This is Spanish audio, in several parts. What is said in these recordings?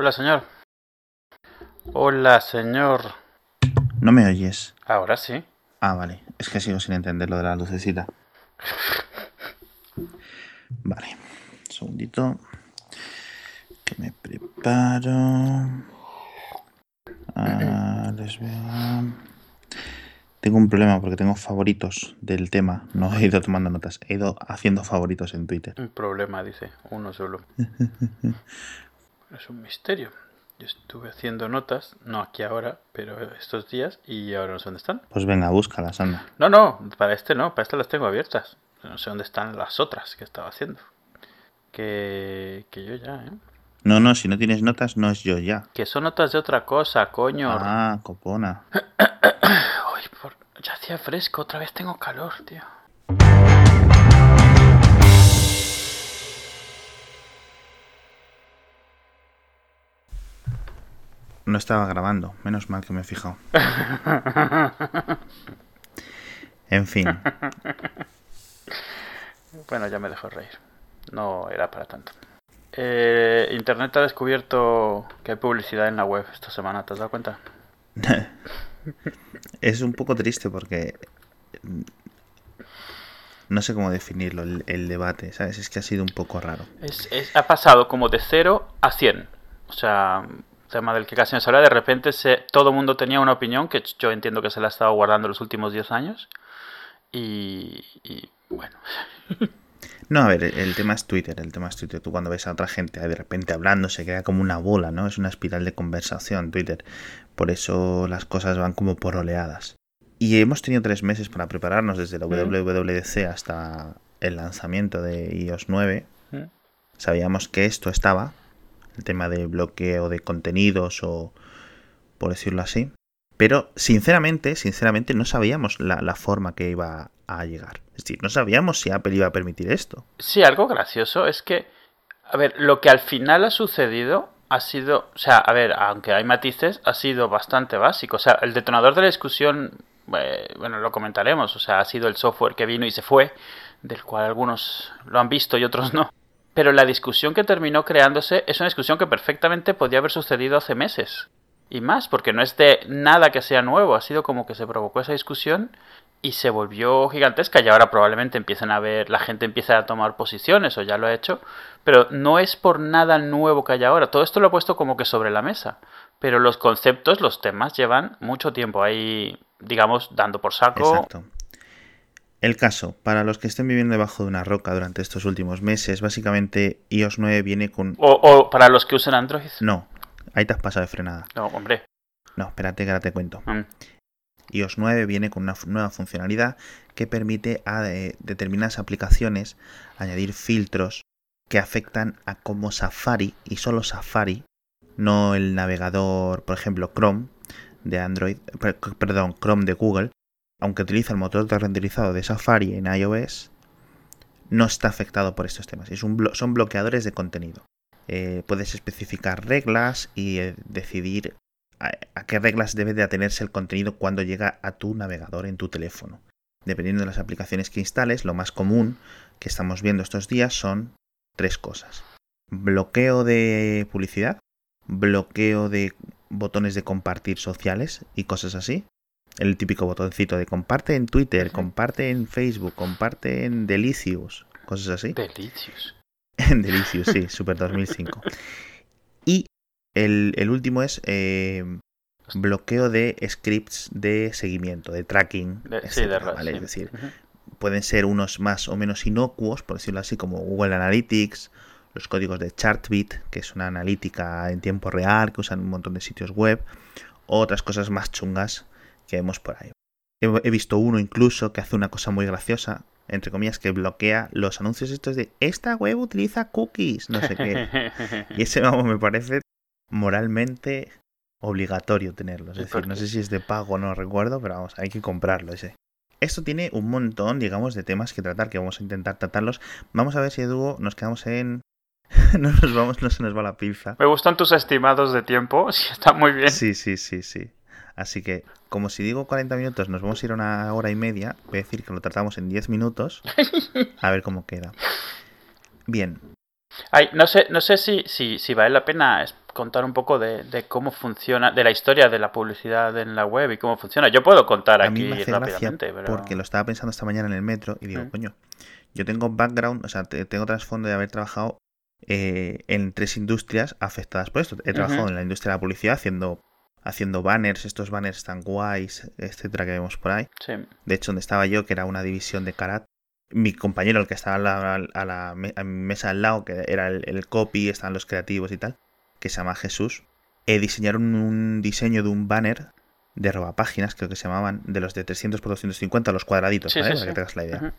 Hola, señor. Hola, señor. ¿No me oyes? Ahora sí. Ah, vale. Es que sigo sin entender lo de la lucecita. Vale. Un segundito. Que me preparo. Ah, les veo. Tengo un problema porque tengo favoritos del tema. No he ido tomando notas. He ido haciendo favoritos en Twitter. Un problema, dice. Uno solo. es un misterio. Yo estuve haciendo notas, no aquí ahora, pero estos días, y ahora no sé dónde están. Pues venga, búscalas, anda. No, no, para este no, para este las tengo abiertas. No sé dónde están las otras que estaba haciendo. Que, que yo ya, ¿eh? No, no, si no tienes notas, no es yo ya. Que son notas de otra cosa, coño. Ah, copona. Ay, por... ya hacía fresco, otra vez tengo calor, tío. No estaba grabando, menos mal que me he fijado. En fin. Bueno, ya me dejó reír. No era para tanto. Eh, Internet ha descubierto que hay publicidad en la web esta semana, ¿te has dado cuenta? es un poco triste porque no sé cómo definirlo, el, el, debate, ¿sabes? Es que ha sido un poco raro. Es, es, ha pasado como de 0 a 100. O sea, tema del que casi no se habla, de repente se, todo el mundo tenía una opinión que yo entiendo que se la ha estado guardando los últimos 10 años. Y, y bueno. No, a ver, el tema es Twitter, el tema es Twitter. Tú cuando ves a otra gente de repente hablando, se queda como una bola, ¿no? Es una espiral de conversación Twitter. Por eso las cosas van como por oleadas. Y hemos tenido tres meses para prepararnos desde la WWDC hasta el lanzamiento de iOS 9. Sabíamos que esto estaba, tema de bloqueo de contenidos o por decirlo así. Pero sinceramente, sinceramente no sabíamos la, la, forma que iba a llegar. Es decir, no sabíamos si Apple iba a permitir esto. Sí, algo gracioso es que, a ver, lo que al final ha sucedido ha sido, o sea, a ver, aunque hay matices, ha sido bastante básico. O sea, el detonador de la discusión, eh, bueno, lo comentaremos, o sea, ha sido el software que vino y se fue, del cual algunos lo han visto y otros no. Pero la discusión que terminó creándose es una discusión que perfectamente podía haber sucedido hace meses. Y más, porque no es de nada que sea nuevo, ha sido como que se provocó esa discusión y se volvió gigantesca. Y ahora probablemente empiecen a ver, la gente empieza a tomar posiciones o ya lo ha hecho, pero no es por nada nuevo que haya ahora, todo esto lo he puesto como que sobre la mesa, pero los conceptos, los temas llevan mucho tiempo ahí, digamos, dando por saco. Exacto. El caso, para los que estén viviendo debajo de una roca durante estos últimos meses, básicamente iOS 9 viene con... O, o para los que usen Android. No, Ahí te has pasado de frenada. No, hombre. No, espérate que ahora te cuento. Mm. iOS 9 viene con una nueva funcionalidad que permite a de, determinadas aplicaciones añadir filtros que afectan a cómo Safari, y solo Safari, no el navegador, por ejemplo, Chrome de Android, perdón, Chrome de Google, aunque utiliza el motor de renderizado de Safari en iOS, no está afectado por estos temas. Es un son bloqueadores de contenido. Eh, puedes especificar reglas y eh, decidir a, a, qué reglas debe de atenerse el contenido cuando llega a tu navegador en tu teléfono. Dependiendo de las aplicaciones que instales, lo más común que estamos viendo estos días son tres cosas. Bloqueo de publicidad, bloqueo de botones de compartir sociales y cosas así. El típico botoncito de comparte en Twitter, uh -huh. comparte en Facebook, comparte en Delicious, cosas así. Delicious. En Delicious, sí, Super 2005. Y el, el último es eh, bloqueo de scripts de seguimiento, de tracking. De, sí, de ¿vale? sí. Es decir, uh -huh. pueden ser unos más o menos inocuos, por decirlo así, como Google Analytics, los códigos de Chartbeat, que es una analítica en tiempo real que usan un montón de sitios web, o otras cosas más chungas que vemos por ahí. He, visto uno incluso que hace una cosa muy graciosa, entre comillas, que bloquea los anuncios estos de esta web utiliza cookies, no sé qué. y ese, vamos, me parece moralmente obligatorio tenerlo. Es decir, no sé si es de pago o no recuerdo, pero vamos, hay que comprarlo ese. Esto tiene un montón, digamos, de temas que tratar, que vamos a intentar tratarlos. Vamos a ver si, Edu, nos quedamos en... no nos vamos, no se nos va la pinza. Me gustan tus estimados de tiempo, sí, está muy bien. Sí, sí, sí, sí. Así que, como si digo 40 minutos, nos vamos a ir a una hora y media. Voy a decir que lo tratamos en 10 minutos. A ver cómo queda. Bien. Ay, no sé, no sé si, si, si vale la pena contar un poco de, cómo funciona, de la historia de la publicidad en la web y cómo funciona. Yo puedo contar aquí rápidamente, porque lo estaba pensando esta mañana en el metro y digo, mm. coño, yo tengo background, o sea, tengo trasfondo de haber trabajado eh, en tres industrias afectadas por esto. He trabajado en la industria de la publicidad haciendo haciendo banners, estos banners tan guays, etcétera, que vemos por ahí. De hecho, donde estaba yo, que era una división de Karat, mi compañero, el que estaba a la, mesa al lado, que era el, copy, estaban los creativos y tal, que se llama Jesús, eh, diseñaron un diseño de un banner de robapáginas, creo que se llamaban, de los de 300 por 250, los cuadraditos, Para que tengas la idea.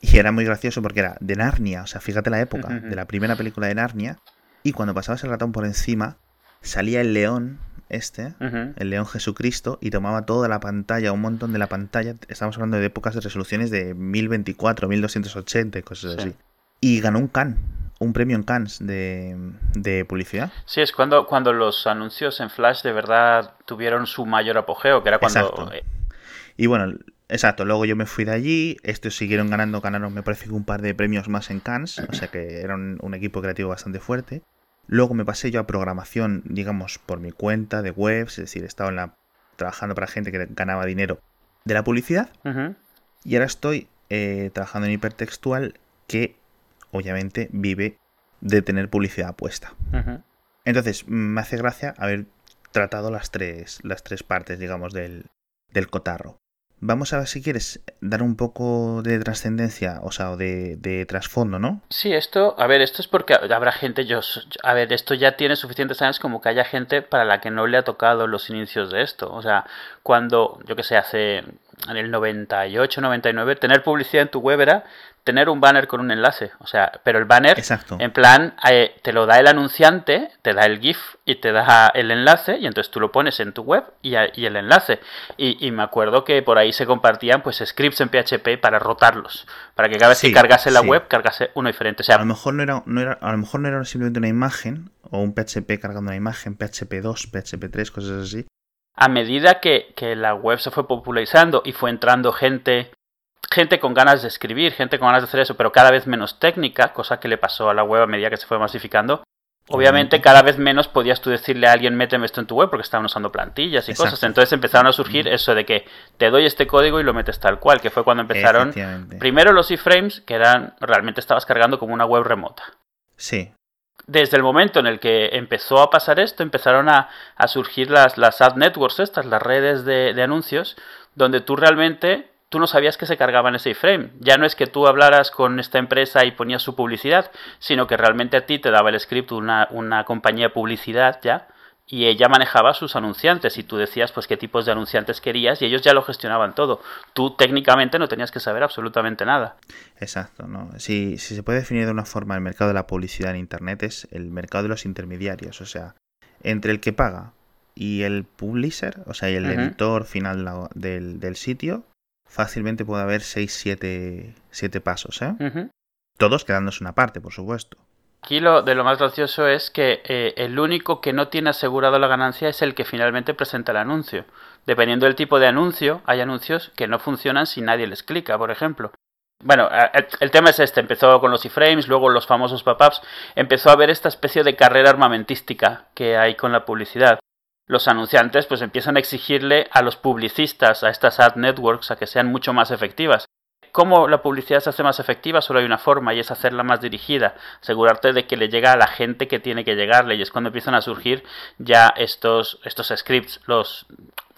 Y era muy gracioso porque era de Narnia, o sea, fíjate la época, de la primera película de Narnia, y cuando pasabas el ratón por encima, salía el león este, el León Jesucristo, y tomaba toda la pantalla, un montón de la pantalla. Estamos hablando de épocas de resoluciones de 1024, 1280 y cosas así. Y ganó un Cannes, un premio en Cannes de, publicidad. Sí, es cuando, cuando los anuncios en Flash de verdad tuvieron su mayor apogeo, que era cuando... Eh, y bueno, exacto, luego yo me fui de allí, estos siguieron ganando, ganaron me parece que un par de premios más en Cannes, o sea que era un equipo creativo bastante fuerte. Luego me pasé yo a programación, digamos, por mi cuenta de webs, es decir, estaba en la, trabajando para gente que ganaba dinero de la publicidad. Y ahora estoy eh, trabajando en hipertextual que obviamente vive de tener publicidad puesta. Entonces, me hace gracia haber tratado las tres, las tres partes, digamos, del, del cotarro. Vamos a ver si quieres dar un poco de trascendencia, o sea, de, de trasfondo, ¿no? Sí, esto, a ver, esto es porque habrá gente, yo, a ver, esto ya tiene suficientes años como que haya gente para la que no le ha tocado los inicios de esto. O sea, cuando, yo que sé, hace en el 98, 99, tener publicidad en tu web era tener un banner con un enlace. O sea, pero el banner, en plan, eh, te lo da el anunciante, te da el GIF y te da el enlace, y entonces tú lo pones en tu web y, el enlace. Y, me acuerdo que por ahí se compartían pues scripts en PHP para rotarlos, para que cada vez que cargase la web, cargase uno diferente. O sea, a lo mejor no era, no era, a lo mejor no era simplemente una imagen, o un PHP cargando una imagen, PHP 2, PHP 3, cosas así. A medida que, que la web se fue popularizando y fue entrando gente gente con ganas de escribir, gente con ganas de hacer eso, pero cada vez menos técnica, cosa que le pasó a la web a medida que se fue masificando. Obviamente cada vez menos podías tú decirle a alguien méteme esto en tu web porque estaban usando plantillas y cosas. Entonces empezaron a surgir eso de que te doy este código y lo metes tal cual, que fue cuando empezaron primero los iframes, que eran realmente estabas cargando como una web remota. Sí. Desde el momento en el que empezó a pasar esto, empezaron a, surgir las, las ad networks estas, las redes de, de anuncios, donde tú realmente tú no sabías que se cargaba en ese iframe. Ya no es que tú hablaras con esta empresa y ponías su publicidad, sino que realmente a ti te daba el script una, una compañía de publicidad ya y ella manejaba sus anunciantes y tú decías pues qué tipos de anunciantes querías y ellos ya lo gestionaban todo. Tú técnicamente no tenías que saber absolutamente nada. Exacto, ¿no? Si, si se puede definir de una forma el mercado de la publicidad en Internet es el mercado de los intermediarios, o sea, entre el que paga y el publisher, o sea, y el editor final del, del sitio, fácilmente puede haber 6, 7, pasos, ¿eh? Todos quedándose una parte, por supuesto. Aquí lo de lo más gracioso es que eh, el único que no tiene asegurado la ganancia es el que finalmente presenta el anuncio. Dependiendo del tipo de anuncio, hay anuncios que no funcionan si nadie les clica, por ejemplo. Bueno, el, tema es este, empezó con los iframes, luego los famosos pop-ups, empezó a haber esta especie de carrera armamentística que hay con la publicidad los anunciantes pues empiezan a exigirle a los publicistas, a estas ad networks, a que sean mucho más efectivas. ¿Cómo la publicidad se hace más efectiva? Solo hay una forma y es hacerla más dirigida, asegurarte de que le llega a la gente que tiene que llegarle y es cuando empiezan a surgir ya estos, estos scripts. Los,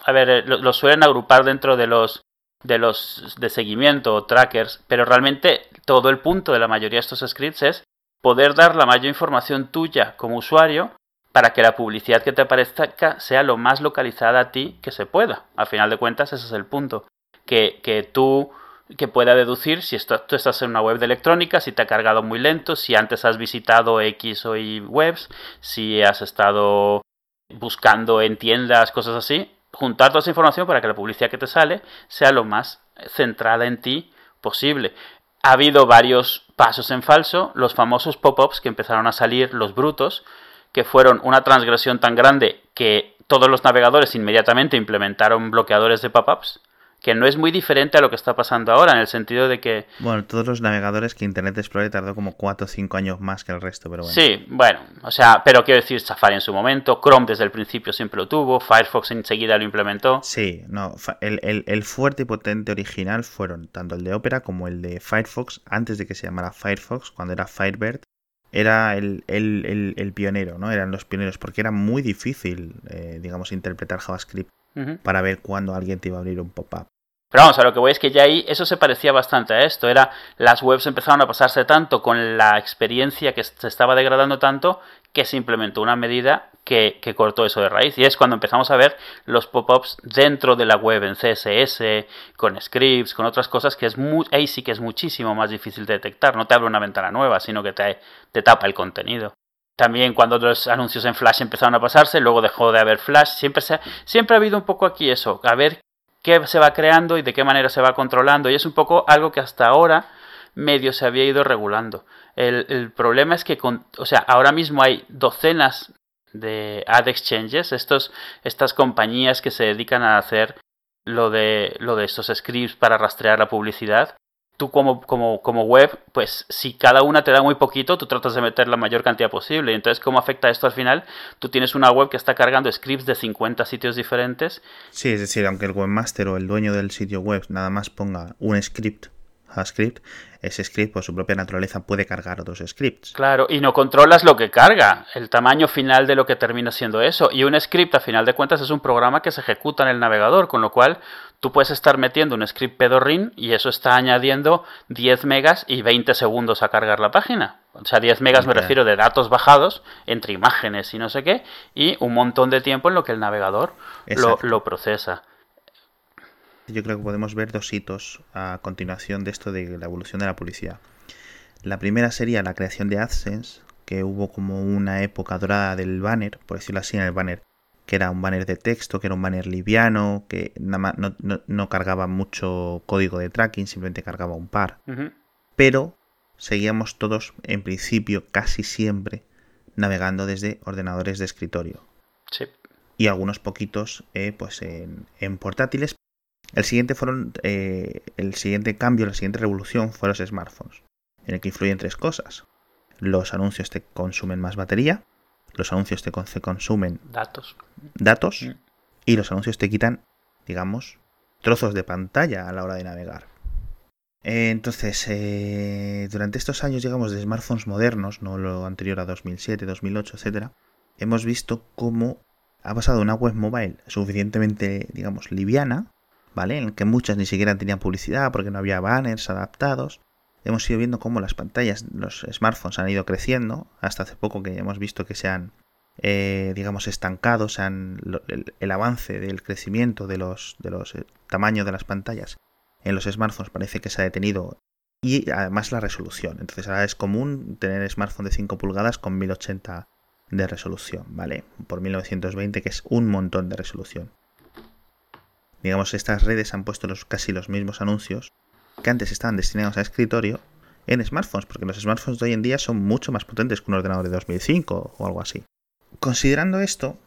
a ver, eh, los suelen agrupar dentro de los de los de seguimiento o trackers, pero realmente todo el punto de la mayoría de estos scripts es poder dar la mayor información tuya como usuario para que la publicidad que te aparezca sea lo más localizada a ti que se pueda. Al final de cuentas, ese es el punto. Que, que tú que pueda deducir si esto, tú estás en una web de electrónica, si te ha cargado muy lento, si antes has visitado X o Y webs, si has estado buscando en tiendas, cosas así. Juntar toda esa información para que la publicidad que te sale sea lo más centrada en ti posible. Ha habido varios pasos en falso, los famosos pop-ups que empezaron a salir, los brutos, que fueron una transgresión tan grande que todos los navegadores inmediatamente implementaron bloqueadores de pop-ups que no es muy diferente a lo que está pasando ahora, en el sentido de que... Bueno, todos los navegadores que Internet Explorer tardó como 4 o 5 años más que el resto, pero bueno. Sí, bueno, o sea, pero quiero decir, Safari en su momento, Chrome desde el principio siempre lo tuvo, Firefox enseguida lo implementó. Sí, no, el, el, el fuerte y potente original fueron tanto el de Opera como el de Firefox, antes de que se llamara Firefox, cuando era Firebird, era el, el, el, pionero, ¿no? Eran los pioneros, porque era muy difícil, eh, digamos, interpretar JavaScript para ver cuándo alguien te iba a abrir un pop-up. Pero vamos, a lo que voy es que ya ahí eso se parecía bastante a esto. Era las webs empezaron a pasarse tanto con la experiencia que se estaba degradando tanto que se implementó una medida que, cortó eso de raíz. Y es cuando empezamos a ver los pop-ups dentro de la web en CSS, con scripts, con otras cosas que es muy, ahí sí que es muchísimo más difícil de detectar. No te abre una ventana nueva, sino que te, te tapa el contenido. También cuando los anuncios en Flash empezaron a pasarse, luego dejó de haber Flash. Siempre, se, siempre ha habido un poco aquí eso, a ver qué se va creando y de qué manera se va controlando. Y es un poco algo que hasta ahora medio se había ido regulando. El, problema es que, con, o sea, ahora mismo hay docenas de ad exchanges, estos, estas compañías que se dedican a hacer lo de, lo de estos scripts para rastrear la publicidad. Tú como, como, como web, pues si cada una te da muy poquito, tú tratas de meter la mayor cantidad posible. Entonces, ¿cómo afecta esto al final? Tú tienes una web que está cargando scripts de 50 sitios diferentes. Sí, es decir, aunque el webmaster o el dueño del sitio web nada más ponga un script JavaScript, ese script por su propia naturaleza puede cargar otros scripts. Claro, y no controlas lo que carga, el tamaño final de lo que termina siendo eso. Y un script, a final de cuentas, es un programa que se ejecuta en el navegador, con lo cual tú puedes estar metiendo un script pedorrín y eso está añadiendo 10 megas y 20 segundos a cargar la página. O sea, 10 megas me refiero de datos bajados entre imágenes y no sé qué, y un montón de tiempo en lo que el navegador lo, lo procesa yo creo que podemos ver dos hitos a continuación de esto de la evolución de la publicidad. La primera sería la creación de AdSense, que hubo como una época dorada del banner, por decirlo así, en el banner, que era un banner de texto, que era un banner liviano, que nada no, cargaba mucho código de tracking, simplemente cargaba un par. Pero seguíamos todos, en principio, casi siempre, navegando desde ordenadores de escritorio. Sí. Y algunos poquitos eh, pues en, en portátiles, el siguiente, fueron, eh, el siguiente cambio, la siguiente revolución fue los smartphones, en el que influyen tres cosas. Los anuncios te consumen más batería, los anuncios te consumen datos, datos mm. y los anuncios te quitan, digamos, trozos de pantalla a la hora de navegar. entonces, eh, durante estos años, digamos, de smartphones modernos, no lo anterior a 2007, 2008, etc., hemos visto cómo ha pasado una web mobile suficientemente, digamos, liviana, ¿vale? En el que muchas ni siquiera tenían publicidad porque no había banners adaptados. Hemos ido viendo cómo las pantallas, los smartphones han ido creciendo, hasta hace poco que hemos visto que se han, eh, digamos, estancado, el, avance del crecimiento de los, de los eh, tamaños de las pantallas en los smartphones parece que se ha detenido y además la resolución. Entonces ahora es común tener smartphone de 5 pulgadas con 1080 de resolución, ¿vale? Por 1920 que es un montón de resolución digamos, estas redes han puesto los, casi los mismos anuncios que antes estaban destinados a escritorio en smartphones, porque los smartphones de hoy en día son mucho más potentes que un ordenador de 2005 o algo así. Considerando esto,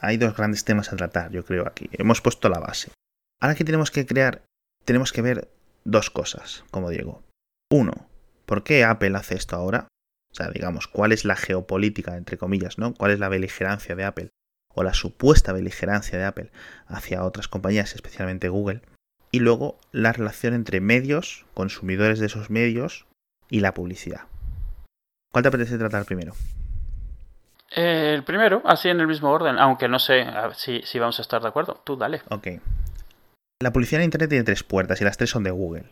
hay dos grandes temas a tratar, yo creo, aquí. Hemos puesto la base. Ahora que tenemos que crear, tenemos que ver dos cosas, como digo. Uno, ¿por qué Apple hace esto ahora? O sea, digamos, ¿cuál es la geopolítica, entre comillas, ¿no? ¿Cuál es la beligerancia de Apple o la supuesta beligerancia de Apple hacia otras compañías, especialmente Google, y luego la relación entre medios, consumidores de esos medios y la publicidad. ¿Cuál te apetece tratar primero? Eh, el primero, así en el mismo orden, aunque no sé si, si vamos a estar de acuerdo. Tú dale. Ok. La publicidad en Internet tiene tres puertas y las tres son de Google.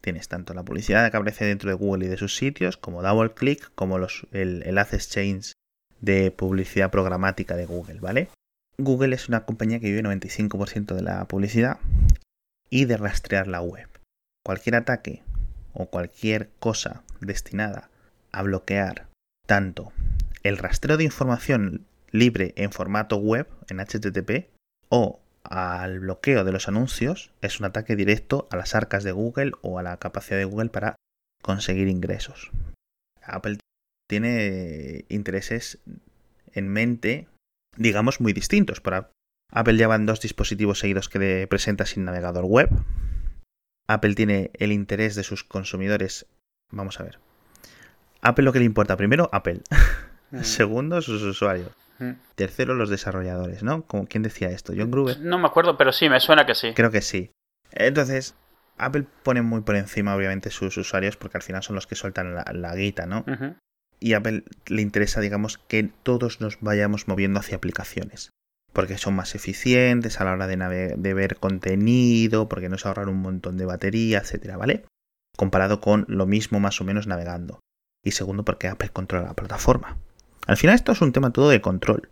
Tienes tanto la publicidad que aparece dentro de Google y de sus sitios, como DoubleClick, como los, el, el Ad Exchange de publicidad programática de Google, ¿vale? Google es una compañía que vive 95% de la publicidad y de rastrear la web. Cualquier ataque o cualquier cosa destinada a bloquear tanto el rastreo de información libre en formato web, en HTTP, o al bloqueo de los anuncios, es un ataque directo a las arcas de Google o a la capacidad de Google para conseguir ingresos. Apple tiene intereses en mente, digamos, muy distintos. Para Apple lleva dos dispositivos seguidos que presenta sin navegador web. Apple tiene el interés de sus consumidores. Vamos a ver. Apple lo que le importa primero, Apple. Mm. Segundo, sus usuarios. Mm. Tercero, los desarrolladores, ¿no? ¿Quién decía esto? ¿John Gruber? No me acuerdo, pero sí, me suena que sí. Creo que sí. Entonces, Apple pone muy por encima, obviamente, sus usuarios porque al final son los que sueltan la, guita, ¿no? Y Apple le interesa, digamos, que todos nos vayamos moviendo hacia aplicaciones porque son más eficientes a la hora de, ver contenido, porque nos ahorran un montón de batería, etcétera, ¿vale? Comparado con lo mismo más o menos navegando. Y segundo, porque Apple controla la plataforma. Al final esto es un tema todo de control.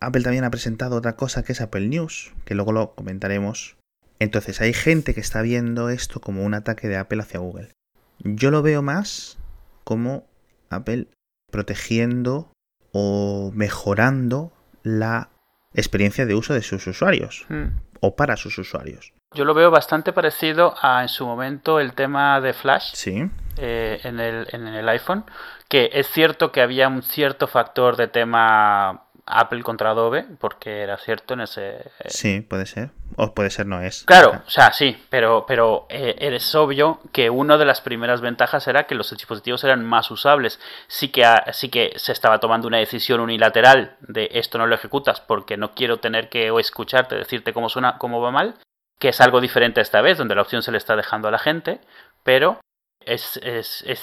Apple también ha presentado otra cosa que es Apple News, que luego lo comentaremos. Entonces hay gente que está viendo esto como un ataque de Apple hacia Google. Yo lo veo más como Apple protegiendo o mejorando la experiencia de uso de sus usuarios hmm. o para sus usuarios. Yo lo veo bastante parecido a en su momento el tema de Flash sí. Eh, en, el, en el iPhone, que es cierto que había un cierto factor de tema Apple contra Adobe, porque era cierto en ese... Eh, sí, puede ser. O puede ser no es. Claro, o sea, sí, pero, pero eh, es obvio que una de las primeras ventajas era que los dispositivos eran más usables. Sí que, sí que se estaba tomando una decisión unilateral de esto no lo ejecutas porque no quiero tener que o escucharte decirte cómo suena, cómo va mal, que es algo diferente esta vez, donde la opción se le está dejando a la gente, pero es,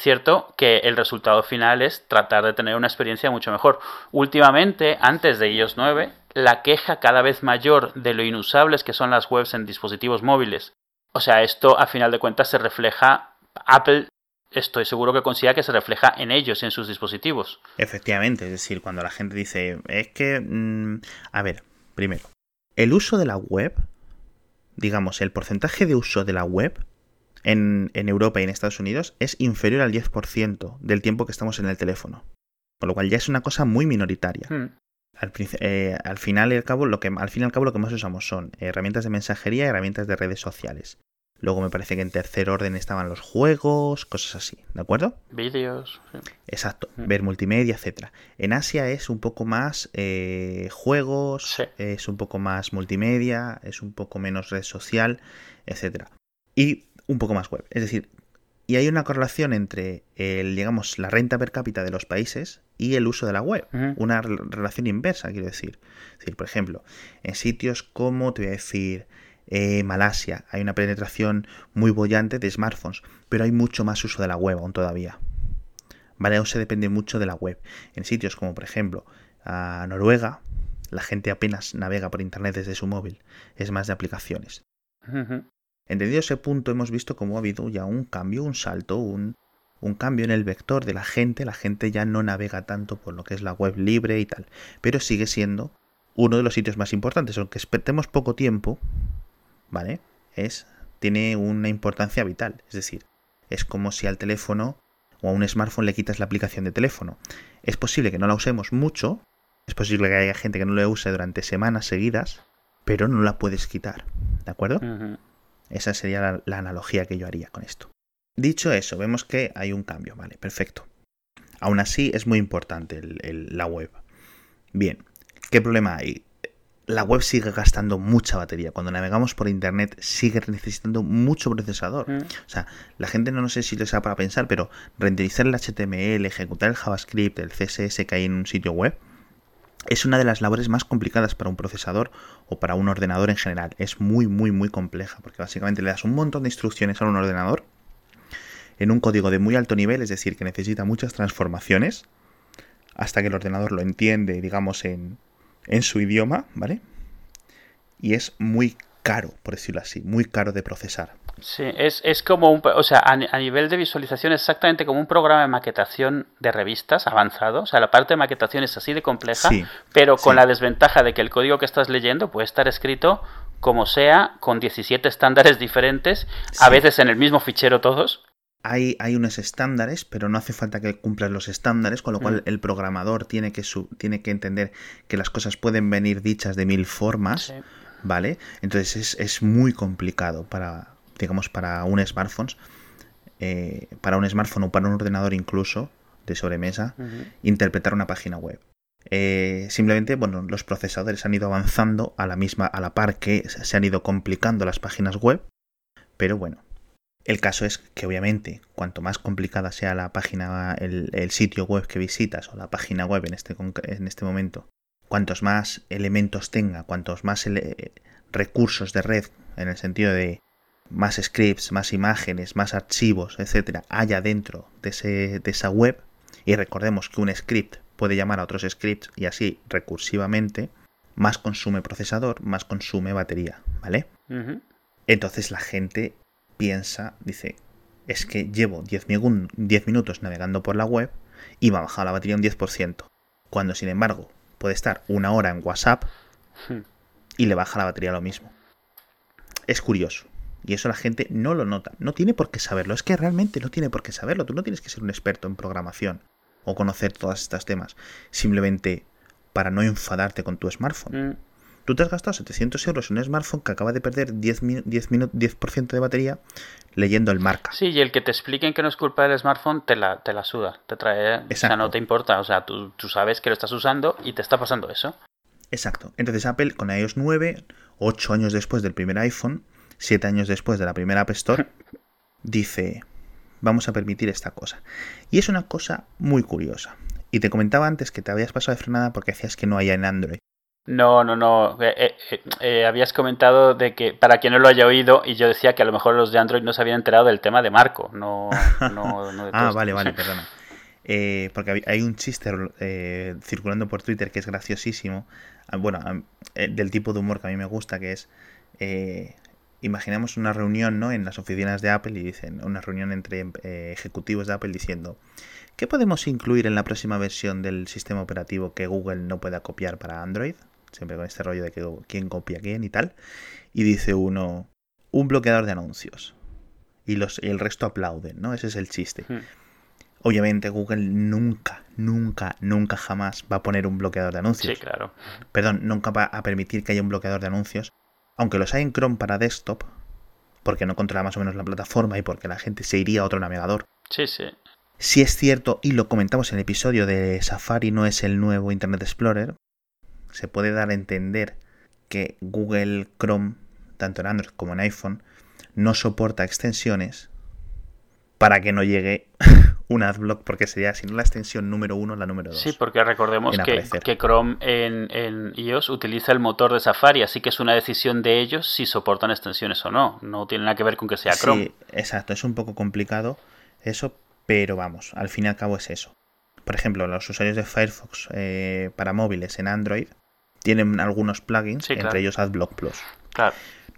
cierto que el resultado final es tratar de tener una experiencia mucho mejor. Últimamente, antes de iOS 9, la queja cada vez mayor de lo inusables que son las webs en dispositivos móviles. O sea, esto a final de cuentas se refleja. Apple, estoy seguro que consiga que se refleja en ellos, en sus dispositivos. Efectivamente, es decir, cuando la gente dice, es que. Mm, a ver, primero, el uso de la web, digamos, el porcentaje de uso de la web en, Europa y en Estados Unidos es inferior al 10% del tiempo que estamos en el teléfono. Con lo cual ya es una cosa muy minoritaria. Hmm. Eh, al, final y al, cabo, lo que, al fin y al cabo lo que más usamos son herramientas de mensajería y herramientas de redes sociales. Luego me parece que en tercer orden estaban los juegos, cosas así, ¿de acuerdo? Vídeos. Exacto, hmm. ver multimedia, etcétera. En Asia es un poco más eh, juegos, es un poco más multimedia, es un poco menos red social, etcétera. Y un poco más web. Es decir, y hay una correlación entre el, digamos, la renta per cápita de los países y el uso de la web. Una relación inversa, quiero decir. Es decir, por ejemplo, en sitios como, te voy a decir, eh, Malasia, hay una penetración muy bollante de smartphones, pero hay mucho más uso de la web aún todavía. ¿Vale? Aún se depende mucho de la web. En sitios como, por ejemplo, a Noruega, la gente apenas navega por internet desde su móvil. Es más de aplicaciones. Entendido ese punto, hemos visto cómo ha habido ya un cambio, un salto, un, un cambio en el vector de la gente. La gente ya no navega tanto por lo que es la web libre y tal, pero sigue siendo uno de los sitios más importantes, aunque esperemos poco tiempo, ¿vale? Es, tiene una importancia vital, es decir, es como si al teléfono o a un smartphone le quitas la aplicación de teléfono. Es posible que no la usemos mucho, es posible que haya gente que no la use durante semanas seguidas, pero no la puedes quitar, ¿de acuerdo? Esa sería la, analogía que yo haría con esto. Dicho eso, vemos que hay un cambio, vale, perfecto. Aún así es muy importante la web. Bien, ¿qué problema hay? La web sigue gastando mucha batería. Cuando navegamos por internet sigue necesitando mucho procesador. Mm. O sea, la gente no, sé si les da para pensar, pero renderizar el HTML, ejecutar el JavaScript, el CSS que hay en un sitio web, es una de las labores más complicadas para un procesador o para un ordenador en general. Es muy, muy, muy compleja, porque básicamente le das un montón de instrucciones a un ordenador en un código de muy alto nivel, es decir, que necesita muchas transformaciones, hasta que el ordenador lo entiende, digamos, en, en su idioma, ¿vale? Y es muy caro, por decirlo así, muy caro de procesar. Sí, es, es como un, o sea, a, nivel de visualización exactamente como un programa de maquetación de revistas avanzado, o sea, la parte de maquetación es así de compleja, pero con la desventaja de que el código que estás leyendo puede estar escrito como sea, con 17 estándares diferentes, a veces en el mismo fichero todos. Hay, hay, unos estándares, pero no hace falta que cumplas los estándares, con lo cual mm. el programador tiene que, su, tiene que entender que las cosas pueden venir dichas de mil formas. ¿vale? Entonces es, es, muy complicado para, digamos, para un smartphone, eh, para un smartphone o para un ordenador incluso de sobremesa, interpretar una página web. Eh, simplemente, bueno, los procesadores han ido avanzando a la misma, a la par que se han ido complicando las páginas web. Pero bueno, el caso es que obviamente, cuanto más complicada sea la página, el, sitio web que visitas o la página web en este, en este momento, cuantos más elementos tenga, cuantos más recursos de red, en el sentido de más scripts, más imágenes, más archivos, etcétera, haya dentro de, ese, de esa web, y recordemos que un script puede llamar a otros scripts y así recursivamente, más consume procesador, más consume batería, ¿vale? Entonces la gente piensa, dice, es que llevo 10, 10 minutos navegando por la web y me ha bajado la batería un 10%, cuando sin embargo puede estar una hora en WhatsApp hmm. y le baja la batería lo mismo. Es curioso. Y eso la gente no lo nota. No tiene por qué saberlo. Es que realmente no tiene por qué saberlo. Tú no tienes que ser un experto en programación o conocer todos estos temas. Simplemente para no enfadarte con tu smartphone. Mm. Tú te has gastado 700 euros en un smartphone que acaba de perder 10, 10, 10 de batería leyendo el marca. Sí, y el que te expliquen que no es culpa del smartphone te la, te la suda, te trae... O sea, no te importa, o sea, tú, tú sabes que lo estás usando y te está pasando eso. Exacto. Entonces Apple con iOS 9, 8 años después del primer iPhone, siete años después de la primera App Store, dice, vamos a permitir esta cosa. Y es una cosa muy curiosa. Y te comentaba antes que te habías pasado de frenada porque decías que no hay en Android. No, no, no. Eh, eh, eh, habías comentado de que, para quien no lo haya oído, y yo decía que a lo mejor los de Android no se habían enterado del tema de Marco. No, no, ah, vale, vale, perdona. porque hay un chiste circulando por Twitter que es graciosísimo. Ah, bueno, del tipo de humor que a mí me gusta, que es imaginamos una reunión ¿no? en las oficinas de Apple y dicen, una reunión entre eh, ejecutivos de Apple diciendo, ¿qué podemos incluir en la próxima versión del sistema operativo que Google no pueda copiar para Android? Siempre con este rollo de que quién copia quién y tal. Y dice uno, un bloqueador de anuncios. Y, los, el resto aplauden, ¿no? Ese es el chiste. Hmm. Obviamente Google nunca, nunca, nunca jamás va a poner un bloqueador de anuncios. Sí, claro. Perdón, nunca va a permitir que haya un bloqueador de anuncios aunque los hay en Chrome para desktop, porque no controla más o menos la plataforma y porque la gente se iría a otro navegador. Sí, sí. Si es cierto, y lo comentamos en el episodio de Safari no es el nuevo Internet Explorer, se puede dar a entender que Google Chrome, tanto en Android como en iPhone, no soporta extensiones para que no llegue un adblock porque sería, si no la extensión número uno, la número dos. Sí, porque recordemos que, que, Chrome en, en, iOS utiliza el motor de Safari, así que es una decisión de ellos si soportan extensiones o no. No tiene nada que ver con que sea Chrome. Sí, exacto, es un poco complicado eso, pero vamos, al fin y al cabo es eso. Por ejemplo, los usuarios de Firefox eh, para móviles en Android tienen algunos plugins, entre ellos AdBlock Plus. Claro.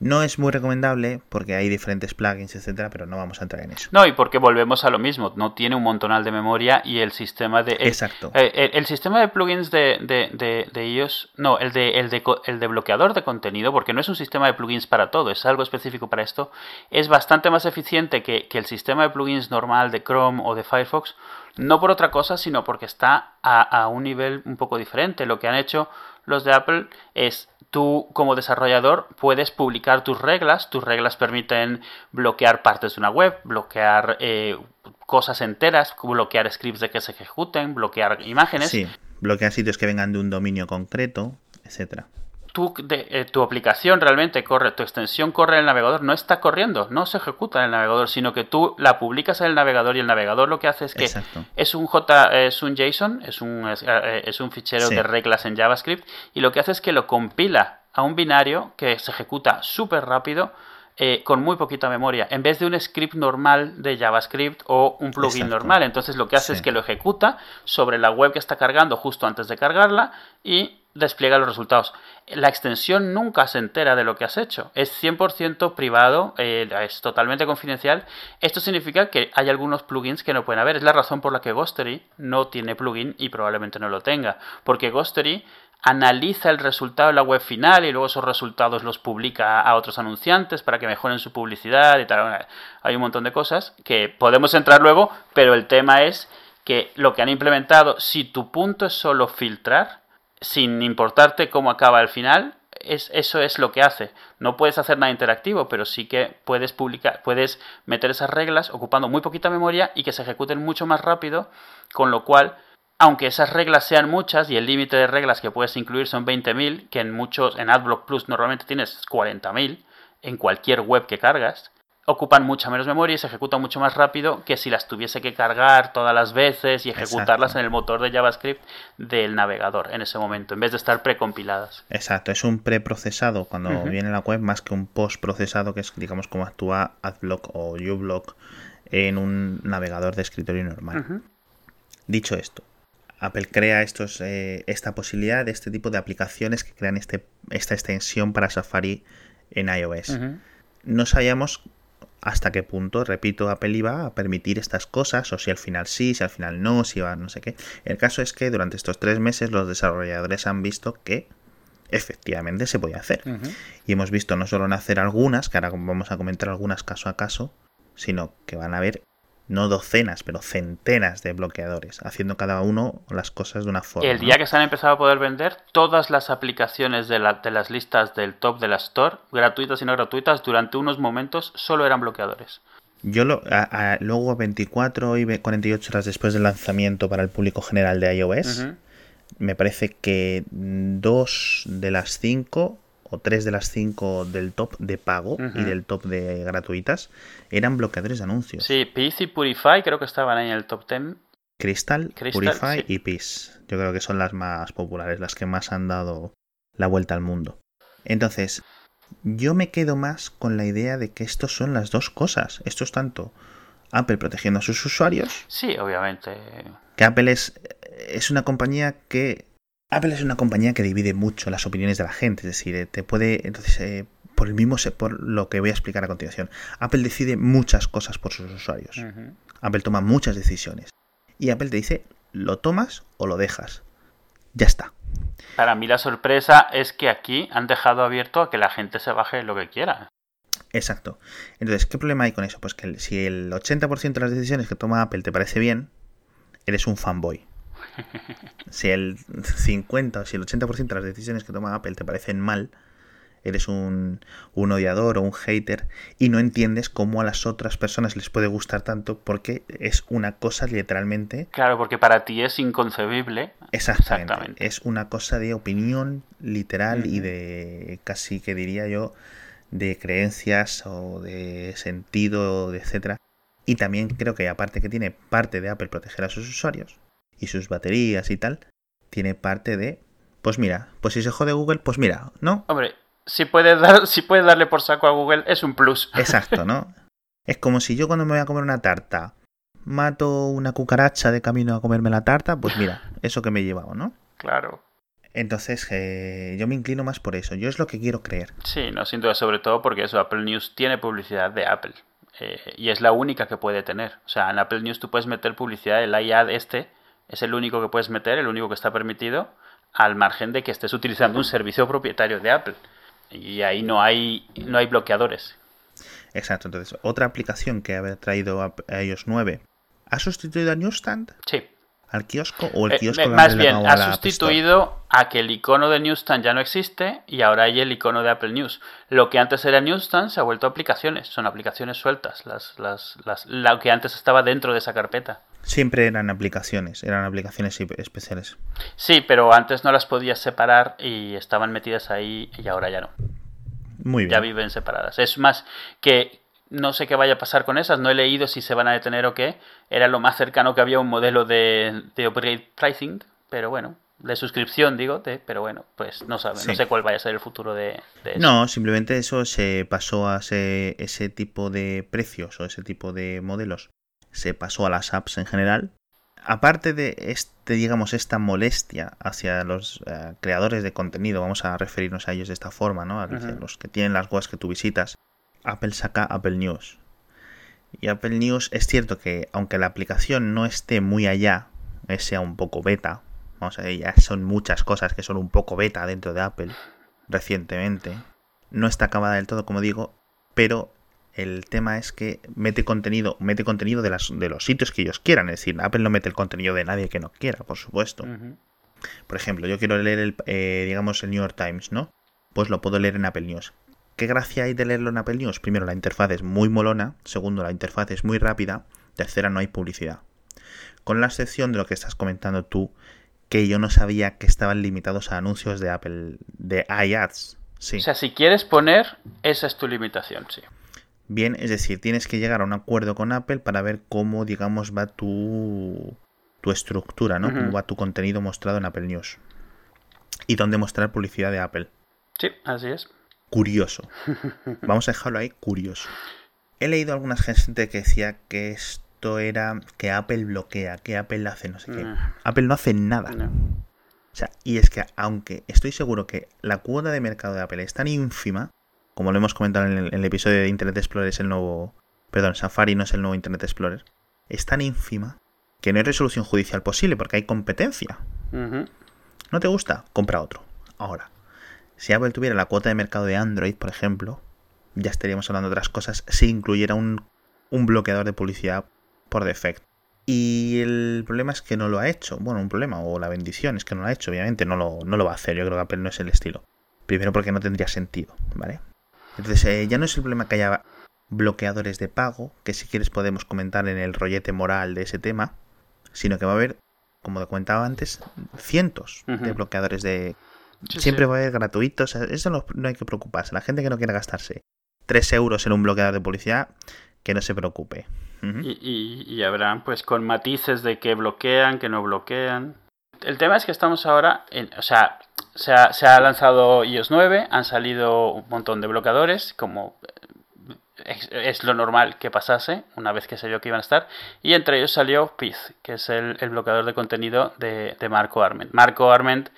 No es muy recomendable porque hay diferentes plugins, etcétera, pero no vamos a entrar en eso. No, y porque volvemos a lo mismo. No tiene un montonal de memoria y el sistema de. Exacto. Eh, el, sistema de plugins de, de, de, iOS. No, el de, el, de, el de bloqueador de contenido, porque no es un sistema de plugins para todo, es algo específico para esto. Es bastante más eficiente que, que el sistema de plugins normal de Chrome o de Firefox. No por otra cosa, sino porque está a, un nivel un poco diferente. Lo que han hecho los de Apple es tú como desarrollador puedes publicar tus reglas. Tus reglas permiten bloquear partes de una web, bloquear eh, cosas enteras, bloquear scripts de que se ejecuten, bloquear imágenes. Sí, bloquear sitios que vengan de un dominio concreto, etcétera de, eh, tu aplicación realmente corre, tu extensión corre en el navegador, no está corriendo, no se ejecuta en el navegador, sino que tú la publicas en el navegador y el navegador lo que hace es que es un J, es un JSON, es un, es, eh, un fichero de reglas en JavaScript y lo que hace es que lo compila a un binario que se ejecuta súper rápido. Eh, con muy poquita memoria, en vez de un script normal de JavaScript o un plugin normal. Entonces lo que hace es que lo ejecuta sobre la web que está cargando justo antes de cargarla y despliega los resultados. La extensión nunca se entera de lo que has hecho. Es 100% privado, eh, es totalmente confidencial. Esto significa que hay algunos plugins que no pueden haber. Es la razón por la que Ghostery no tiene plugin y probablemente no lo tenga. Porque Ghostery analiza el resultado de la web final y luego esos resultados los publica a otros anunciantes para que mejoren su publicidad y tal. Hay un montón de cosas que podemos entrar luego, pero el tema es que lo que han implementado, si tu punto es solo filtrar, sin importarte cómo acaba el final, es, eso es lo que hace. No puedes hacer nada interactivo, pero sí que puedes publicar, puedes meter esas reglas ocupando muy poquita memoria y que se ejecuten mucho más rápido, con lo cual aunque esas reglas sean muchas y el límite de reglas que puedes incluir son 20.000, que en muchos, en AdBlock Plus normalmente tienes 40.000 en cualquier web que cargas, ocupan mucha menos memoria y se ejecutan mucho más rápido que si las tuviese que cargar todas las veces y ejecutarlas en el motor de JavaScript del navegador en ese momento, en vez de estar precompiladas. Exacto, es un preprocesado cuando viene la web más que un postprocesado que es digamos como actúa AdBlock o uBlock en un navegador de escritorio normal. Dicho esto, Apple crea estos, eh, esta posibilidad de este tipo de aplicaciones que crean este, esta extensión para Safari en iOS. No sabíamos hasta qué punto, repito, Apple iba a permitir estas cosas, o si al final sí, si al final no, si va no sé qué. El caso es que durante estos tres meses los desarrolladores han visto que efectivamente se podía hacer. Y hemos visto no solo nacer algunas, que ahora vamos a comentar algunas caso a caso, sino que van a haber no docenas, pero centenas de bloqueadores, haciendo cada uno las cosas de una forma. El día que se han empezado a poder vender, todas las aplicaciones de, la, de, las listas del top de la Store, gratuitas y no gratuitas, durante unos momentos solo eran bloqueadores. Yo lo, a, luego 24 y 48 horas después del lanzamiento para el público general de iOS, me parece que dos de las cinco o tres de las cinco del top de pago y del top de gratuitas eran bloqueadores de anuncios. Sí, Peace y Purify creo que estaban ahí en el top 10. Crystal, Purify y Peace. Yo creo que son las más populares, las que más han dado la vuelta al mundo. Entonces, yo me quedo más con la idea de que esto son las dos cosas. Esto es tanto Apple protegiendo a sus usuarios. Sí, obviamente. Que Apple es, es una compañía que Apple es una compañía que divide mucho las opiniones de la gente, es decir, eh, te puede, entonces, eh, por el mismo, por lo que voy a explicar a continuación, Apple decide muchas cosas por sus usuarios. Apple toma muchas decisiones. Y Apple te dice, lo tomas o lo dejas. Ya está. Para mí la sorpresa es que aquí han dejado abierto a que la gente se baje lo que quiera. Exacto. Entonces, ¿qué problema hay con eso? Pues que si el 80% de las decisiones que toma Apple te parece bien, eres un fanboy. Si el 50 o si el 80% de las decisiones que toma Apple te parecen mal, eres un, un, odiador o un hater y no entiendes cómo a las otras personas les puede gustar tanto porque es una cosa literalmente... Claro, porque para ti es inconcebible. Exactamente. Es una cosa de opinión literal y de casi que diría yo de creencias o de sentido, etcétera. Y también creo que aparte que tiene parte de Apple proteger a sus usuarios, y sus baterías y tal, tiene parte de, pues mira, pues si se jode Google, pues mira, ¿no? Hombre, si puedes, dar, si puedes darle por saco a Google, es un plus. Exacto, ¿no? es como si yo cuando me voy a comer una tarta mato una cucaracha de camino a comerme la tarta, pues mira, eso que me he llevado, ¿no? Claro. Entonces, eh, yo me inclino más por eso. Yo es lo que quiero creer. Sí, no sin duda, sobre todo porque eso, Apple News tiene publicidad de Apple. Eh, y es la única que puede tener. O sea, en Apple News tú puedes meter publicidad, el iAd este, es el único que puedes meter, el único que está permitido, al margen de que estés utilizando un servicio propietario de Apple. Y ahí no hay, no hay bloqueadores. Exacto, entonces, otra aplicación que ha traído a iOS 9, ¿ha sustituido a Newsstand? Sí. ¿Al kiosco o el eh, kiosco? más bien, ha sustituido a que el icono de Newsstand ya no existe y ahora hay el icono de Apple News. Lo que antes era Newsstand se ha vuelto a aplicaciones, son aplicaciones sueltas, las, las, las, lo que antes estaba dentro de esa carpeta. Siempre eran aplicaciones, eran aplicaciones especiales. Sí, pero antes no las podías separar y estaban metidas ahí y ahora ya no. Muy bien. Ya viven separadas. Es más que no sé qué vaya a pasar con esas, no he leído si se van a detener o qué. Era lo más cercano que había un modelo de, de upgrade pricing, pero bueno, de suscripción, digo, pero bueno, pues no sabe, no sé cuál vaya a ser el futuro de, eso. No, simplemente eso se pasó a ese, ese tipo de precios o ese tipo de modelos se pasó a las apps en general. Aparte de este, digamos, esta molestia hacia los eh, creadores de contenido, vamos a referirnos a ellos de esta forma, ¿no? A los que tienen las webs que tú visitas, Apple saca Apple News. Y Apple News es cierto que aunque la aplicación no esté muy allá, sea un poco beta, vamos a ver, ya son muchas cosas que son un poco beta dentro de Apple recientemente, no está acabada del todo, como digo, pero el tema es que mete contenido, mete contenido de, las, de los sitios que ellos quieran. Es decir, Apple no mete el contenido de nadie que no quiera, por supuesto. Por ejemplo, yo quiero leer el, eh, digamos, el New York Times, ¿no? Pues lo puedo leer en Apple News. ¿Qué gracia hay de leerlo en Apple News? Primero, la interfaz es muy molona. Segundo, la interfaz es muy rápida. Tercera, no hay publicidad. Con la excepción de lo que estás comentando tú, que yo no sabía que estaban limitados a anuncios de Apple, de iAds. Sí. O sea, si quieres poner, esa es tu limitación, sí. Bien, es decir, tienes que llegar a un acuerdo con Apple para ver cómo, digamos, va tu, tu estructura, ¿no? Cómo va tu contenido mostrado en Apple News. Y dónde mostrar publicidad de Apple. Sí, así es. Curioso. Vamos a dejarlo ahí, curioso. He leído alguna gente que decía que esto era que Apple bloquea, que Apple hace no sé qué. Apple no hace nada. O sea, y es que aunque estoy seguro que la cuota de mercado de Apple es tan ínfima, como lo hemos comentado en el, episodio de Internet Explorer es el nuevo... Perdón, Safari no es el nuevo Internet Explorer. Es tan ínfima que no hay resolución judicial posible porque hay competencia. ¿No te gusta? Compra otro. Ahora, si Apple tuviera la cuota de mercado de Android, por ejemplo, ya estaríamos hablando de otras cosas si incluyera un, un bloqueador de publicidad por defecto. Y el problema es que no lo ha hecho. Bueno, un problema, o la bendición es que no lo ha hecho, obviamente no lo, no lo va a hacer. Yo creo que Apple no es el estilo. Primero porque no tendría sentido, ¿vale? Entonces eh, ya no es el problema que haya bloqueadores de pago, que si quieres podemos comentar en el rollete moral de ese tema, sino que va a haber, como te comentaba antes, cientos de bloqueadores de... Siempre va a haber gratuitos, eso no, hay que preocuparse. La gente que no quiera gastarse 3 euros en un bloqueador de publicidad, que no se preocupe. y, y, habrán pues con matices de que bloquean, que no bloquean. El tema es que estamos ahora, en, o sea, se ha, lanzado iOS 9, han salido un montón de bloqueadores, como eh, es, lo normal que pasase una vez que vio que iban a estar. Y entre ellos salió Piz, que es el, bloqueador de contenido de, Marco Arment. Marco Arment,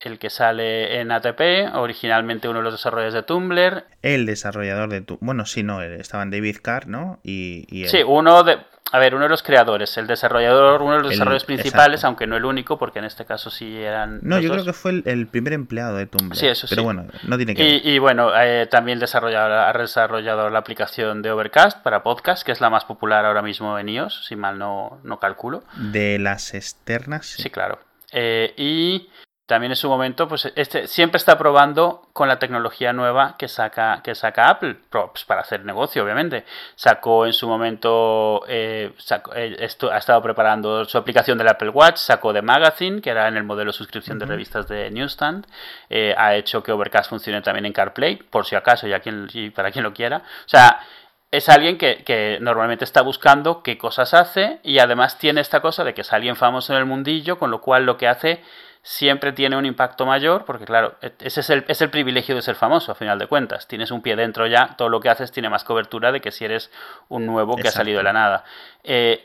el que sale en ATP, originalmente uno de los desarrolladores de Tumblr. El desarrollador de Tumblr. Bueno, sí, no, estaban David Carr, ¿no? Y, y Sí, uno de a ver, uno de los creadores, el desarrollador, uno de los desarrolladores principales, aunque no el único, porque en este caso sí eran. No, yo creo que fue el, primer empleado de Tumblr. Sí, eso sí. Pero bueno, no tiene que y, Y, bueno, eh, también ha desarrollado la aplicación de Overcast para podcast, que es la más popular ahora mismo en iOS, si mal no, no calculo. De las externas. Sí, claro. Eh, y también en su momento, pues este siempre está probando con la tecnología nueva que saca, que saca Apple, pues, para hacer negocio, obviamente. Sacó en su momento, eh, eh, esto, ha estado preparando su aplicación del Apple Watch, sacó de Magazine, que era en el modelo de suscripción de revistas de Newsstand, eh, ha hecho que Overcast funcione también en CarPlay, por si acaso, y, quien, y para quien lo quiera. O sea, es alguien que, que, normalmente está buscando qué cosas hace y además tiene esta cosa de que es alguien famoso en el mundillo, con lo cual lo que hace siempre tiene un impacto mayor, porque claro, e, ese es el, es el privilegio de ser famoso, a final de cuentas. Tienes un pie dentro ya, todo lo que haces tiene más cobertura de que si eres un nuevo que ha salido de la nada. Eh,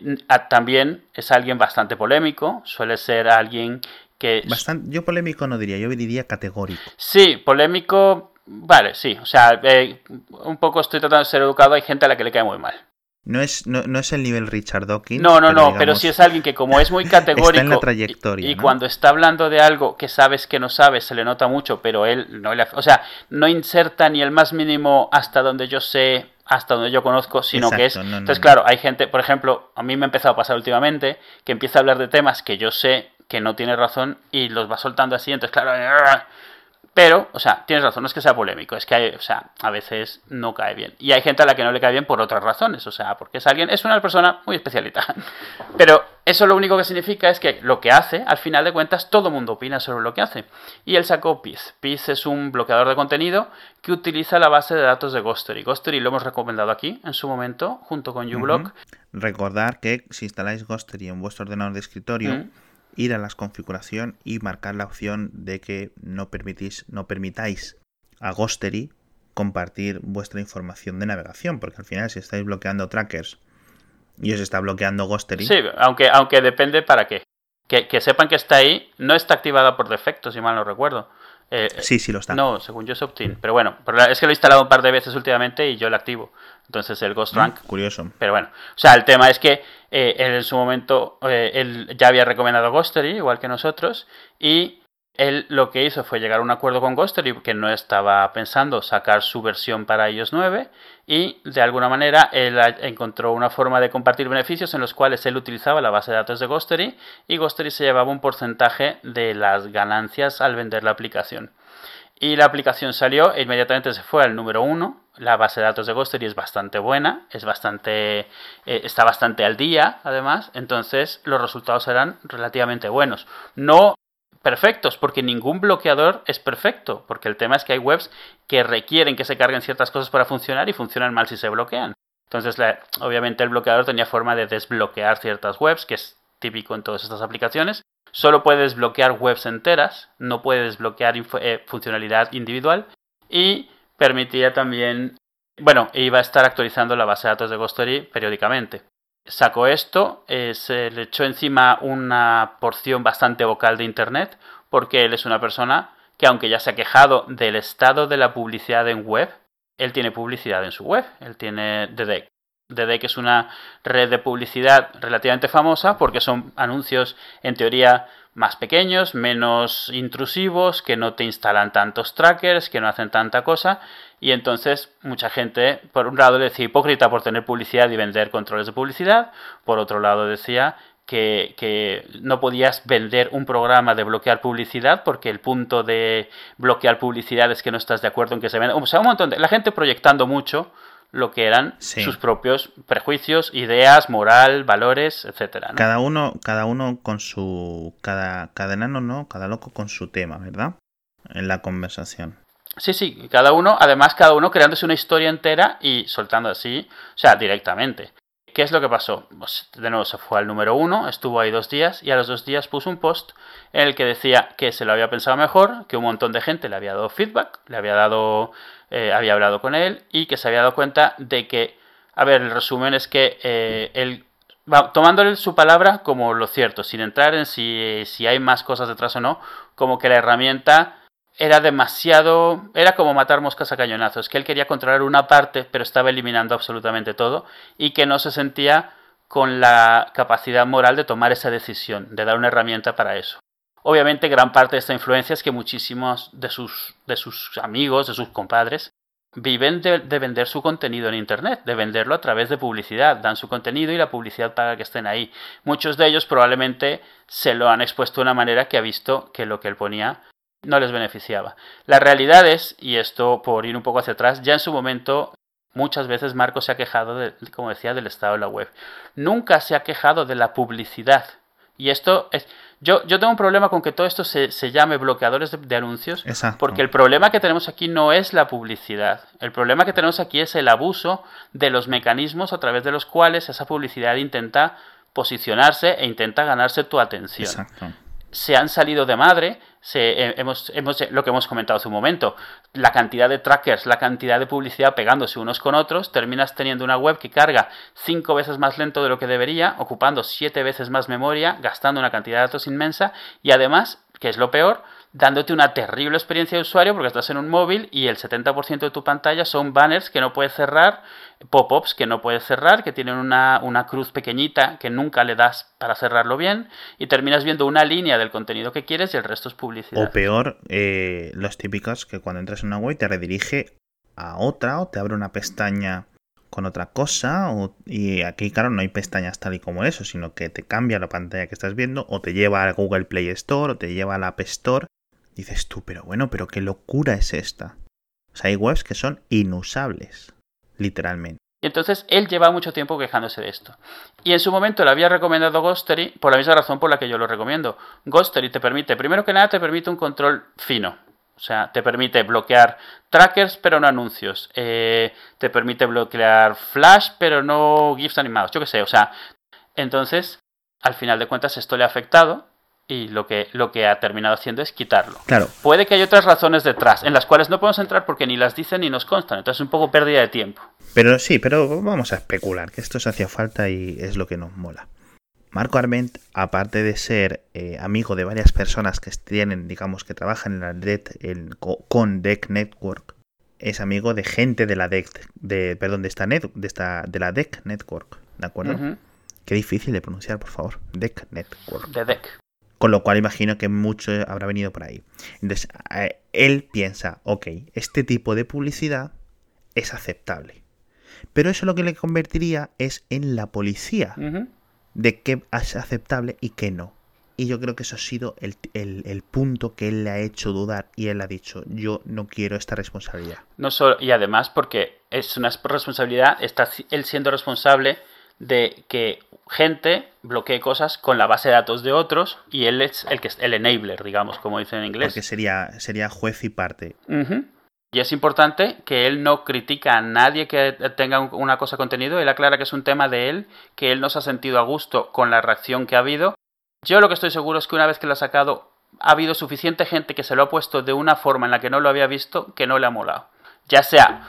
también es alguien bastante polémico, suele ser alguien que... Bastante, yo polémico no diría, yo diría categórico. Sí, polémico, vale, sí, o sea, eh, un poco estoy tratando de ser educado, hay gente a la que le cae muy mal. No es, no, no es el nivel Richard Dawkins. No, no, no, pero sí es alguien que como es muy categórico está en la trayectoria, y, cuando está hablando de algo que sabes que no sabes, se le nota mucho, pero él no le... O sea, no inserta ni el más mínimo hasta donde yo sé, hasta donde yo conozco, sino que es... entonces, claro, hay gente, por ejemplo, a mí me ha empezado a pasar últimamente, que empieza a hablar de temas que yo sé que no tiene razón y los va soltando así, entonces, claro, pero, o sea, tienes razón, no es que sea polémico, es que hay, o sea, a veces no cae bien. Y hay gente a la que no le cae bien por otras razones, o sea, porque es alguien, es una persona muy especialita. Pero eso lo único que significa es que lo que hace, al final de cuentas, todo el mundo opina sobre lo que hace. Y él sacó PIS. PIS es un bloqueador de contenido que utiliza la base de datos de Ghostery. Ghostery lo hemos recomendado aquí en su momento, junto con uBlock. Recordar que si instaláis Ghostery en vuestro ordenador de escritorio, ir a las configuración y marcar la opción de que no, permitís, no permitáis a Ghostery compartir vuestra información de navegación, porque al final si estáis bloqueando trackers y os está bloqueando Ghostery... Sí, aunque, aunque depende para qué. Que, que sepan que está ahí, no está activada por defecto, si mal no recuerdo. Eh, sí, sí lo está. No, según yo es opt-in. Pero bueno, es que lo he instalado un par de veces últimamente y yo lo activo. Entonces el Ghost mm, Rank. curioso. Pero bueno, o sea, el tema es que eh, él en su momento eh, él ya había recomendado Ghostery, igual que nosotros, y Él lo que hizo fue llegar a un acuerdo con Ghostery que no estaba pensando sacar su versión para iOS 9 y de alguna manera él encontró una forma de compartir beneficios en los cuales él utilizaba la base de datos de Ghostery y Ghostery se llevaba un porcentaje de las ganancias al vender la aplicación. Y la aplicación salió e inmediatamente se fue al número uno. La base de datos de Ghostery es bastante buena, es bastante, eh, está bastante al día, además. Entonces los resultados serán relativamente buenos. No perfectos, porque ningún bloqueador es perfecto, porque el tema es que hay webs que requieren que se carguen ciertas cosas para funcionar y funcionan mal si se bloquean. Entonces, obviamente el bloqueador tenía forma de desbloquear ciertas webs, que es típico en todas estas aplicaciones, Solo puedes bloquear webs enteras, no puedes desbloquear eh, funcionalidad individual y permitía también, bueno, iba a estar actualizando la base de datos de Ghostery periódicamente. Sacó esto, eh, se le echó encima una porción bastante vocal de Internet, porque él es una persona que aunque ya se ha quejado del estado de la publicidad en web, él tiene publicidad en su web, él tiene DDEC. DDEC es una red de publicidad relativamente famosa porque son anuncios en teoría más pequeños, menos intrusivos, que no te instalan tantos trackers, que no hacen tanta cosa. Y entonces mucha gente, por un lado, decía hipócrita por tener publicidad y vender controles de publicidad. Por otro lado, decía que, que, no podías vender un programa de bloquear publicidad porque el punto de bloquear publicidad es que no estás de acuerdo en que se venda. O sea, un montón de... La gente proyectando mucho lo que eran sus propios prejuicios, ideas, moral, valores, etcétera. Cada uno, cada uno con su, cada, cada enano, no, cada loco con su tema, ¿verdad? En la conversación. Sí, sí, cada uno, además cada uno creándose una historia entera y soltando así, o sea, directamente. ¿Qué es lo que pasó? Pues de nuevo se fue al número uno, estuvo ahí dos días y a los dos días puso un post en el que decía que se lo había pensado mejor, que un montón de gente le había dado feedback, le había dado, eh, había hablado con él y que se había dado cuenta de que, a ver, el resumen es que eh, él, tomándole su palabra como lo cierto, sin entrar en si, si hay más cosas detrás o no, como que la herramienta era demasiado, era como matar moscas a cañonazos, que él quería controlar una parte, pero estaba eliminando absolutamente todo y que no se sentía con la capacidad moral de tomar esa decisión, de dar una herramienta para eso. Obviamente gran parte de esta influencia es que muchísimos de sus, de sus amigos, de sus compadres, viven de, de, vender su contenido en Internet, de venderlo a través de publicidad. Dan su contenido y la publicidad paga que estén ahí. Muchos de ellos probablemente se lo han expuesto de una manera que ha visto que lo que él ponía no les beneficiaba. La realidad es, y esto por ir un poco hacia atrás, ya en su momento muchas veces Marco se ha quejado, de, como decía, del estado de la web. Nunca se ha quejado de la publicidad. Y esto es... Yo, yo tengo un problema con que todo esto se, llame bloqueadores de, anuncios, porque el problema que tenemos aquí no es la publicidad. El problema que tenemos aquí es el abuso de los mecanismos a través de los cuales esa publicidad intenta posicionarse e intenta ganarse tu atención. Exacto se han salido de madre, se, eh, hemos, hemos, lo que hemos comentado hace un momento, la cantidad de trackers, la cantidad de publicidad pegándose unos con otros, terminas teniendo una web que carga cinco veces más lento de lo que debería, ocupando siete veces más memoria, gastando una cantidad de datos inmensa y además, que es lo peor, dándote una terrible experiencia de usuario porque estás en un móvil y el 70% de tu pantalla son banners que no puedes cerrar, pop-ups que no puedes cerrar, que tienen una, cruz pequeñita que nunca le das para cerrarlo bien y terminas viendo una línea del contenido que quieres y el resto es publicidad. O peor, eh, los típicos que cuando entras en una web te redirige a otra o te abre una pestaña con otra cosa y aquí claro no hay pestañas tal y como eso sino que te cambia la pantalla que estás viendo o te lleva al Google Play Store o te lleva al App Store Dices tú, pero bueno, pero qué locura es esta. O sea, hay webs que son inusables, literalmente. Y entonces él lleva mucho tiempo quejándose de esto. Y en su momento le había recomendado Ghostery por la misma razón por la que yo lo recomiendo. Ghostery te permite, primero que nada, te permite un control fino. O sea, te permite bloquear trackers pero no anuncios. Eh, te permite bloquear flash pero no GIFs animados. Yo qué sé. O sea, entonces, al final de cuentas esto le ha afectado y lo que, lo que ha terminado haciendo es quitarlo. Claro. Puede que haya otras razones detrás, en las cuales no podemos entrar porque ni las dicen ni nos constan, entonces es un poco pérdida de tiempo. Pero sí, pero vamos a especular, que esto se hacía falta y es lo que nos mola. Marco Arment, aparte de ser eh, amigo de varias personas que tienen, digamos, que trabajan en la red con Deck Network, es amigo de gente de la Deck, de, perdón, de esta, net, de esta, de la Deck Network, ¿de acuerdo? Qué difícil de pronunciar, por favor. Deck Network. De Deck Con lo cual imagino que mucho habrá venido por ahí. Entonces, él piensa, ok, este tipo de publicidad es aceptable. Pero eso lo que le convertiría es en la policía de qué es aceptable y qué no. Y yo creo que eso ha sido el, punto que él le ha hecho dudar y él ha dicho, yo no quiero esta responsabilidad. No solo, y además porque es una responsabilidad, está él siendo responsable de que gente bloquee cosas con la base de datos de otros y él es el que es el enabler, digamos, como dicen en inglés. Porque sería, sería juez y parte. Y es importante que él no critica a nadie que tenga una cosa contenido, él aclara que es un tema de él, que él no se ha sentido a gusto con la reacción que ha habido. Yo lo que estoy seguro es que una vez que lo ha sacado, ha habido suficiente gente que se lo ha puesto de una forma en la que no lo había visto que no le ha molado. Ya sea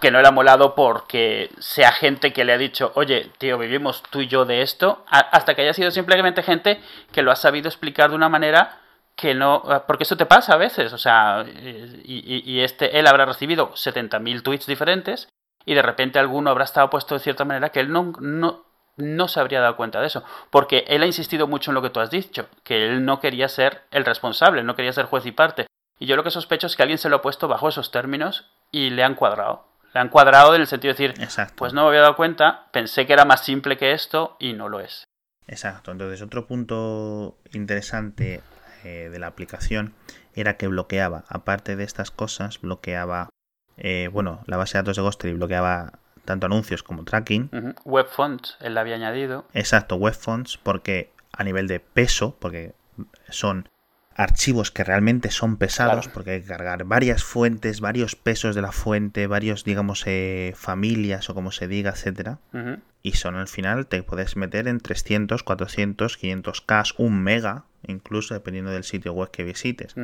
que no le ha molado porque sea gente que le ha dicho, oye, tío, vivimos tú y yo de esto, hasta que haya sido simplemente gente que lo ha sabido explicar de una manera que no, ah, porque eso te pasa a veces, o sea, y, este, él habrá recibido 70.000 tweets diferentes y de repente alguno habrá estado puesto de cierta manera que él no, no, no se habría dado cuenta de eso, porque él ha insistido mucho en lo que tú has dicho, que él no quería ser el responsable, no quería ser juez y parte. Y yo lo que sospecho es que alguien se lo ha puesto bajo esos términos y le han cuadrado. Le han cuadrado en el sentido de decir, pues no me había dado cuenta, pensé que era más simple que esto y no lo es. Exacto, entonces otro punto interesante eh, de la aplicación era que bloqueaba, aparte de estas cosas, bloqueaba, eh, bueno, la base de datos de Ghostery bloqueaba tanto anuncios como tracking. Web fonts, él la había añadido. Exacto, web fonts, porque a nivel de peso, porque son archivos que realmente son pesados, porque hay que cargar varias fuentes, varios pesos de la fuente, varios, digamos, eh, familias o como se diga, etcétera. Y son al final, te puedes meter en 300, 400, 500K, un mega, incluso dependiendo del sitio web que visites.